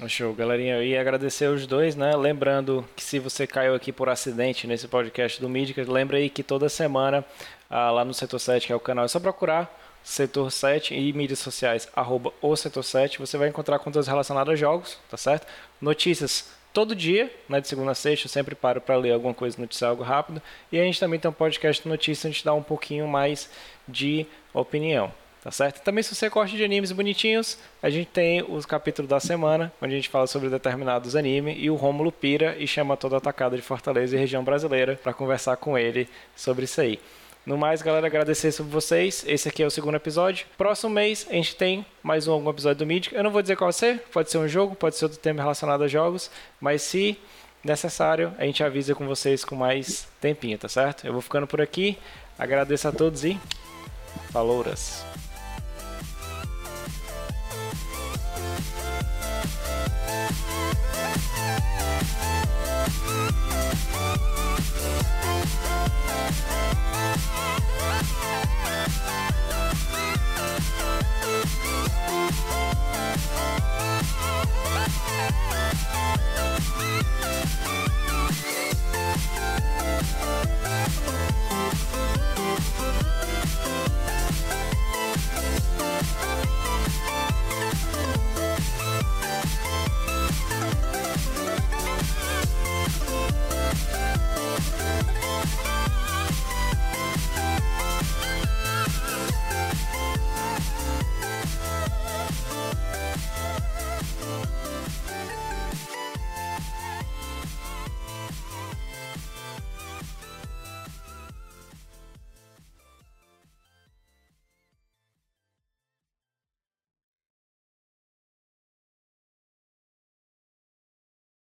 Show, galerinha. E agradecer os dois, né? Lembrando que se você caiu aqui por acidente nesse podcast do Mídica, lembra aí que toda semana ah, lá no Setor 7, que é o canal, é só procurar Setor 7 e mídias sociais, arroba o Setor 7, você vai encontrar conteúdos relacionados a jogos, tá certo? Notícias todo dia, né, de segunda a sexta, eu sempre paro para ler alguma coisa, noticiar algo rápido. E a gente também tem um podcast de notícias, a gente dá um pouquinho mais de opinião. Tá certo? Também se você gosta de animes bonitinhos, a gente tem os capítulos da semana, onde a gente fala sobre determinados animes, e o Rômulo pira e chama toda a atacada de Fortaleza e região brasileira para conversar com ele sobre isso aí. No mais, galera, agradecer sobre vocês. Esse aqui é o segundo episódio. Próximo mês a gente tem mais um algum episódio do Mídia. Eu não vou dizer qual ser, pode ser um jogo, pode ser outro tema relacionado a jogos, mas se necessário, a gente avisa com vocês com mais tempinho, tá certo? Eu vou ficando por aqui. Agradeço a todos e falouras.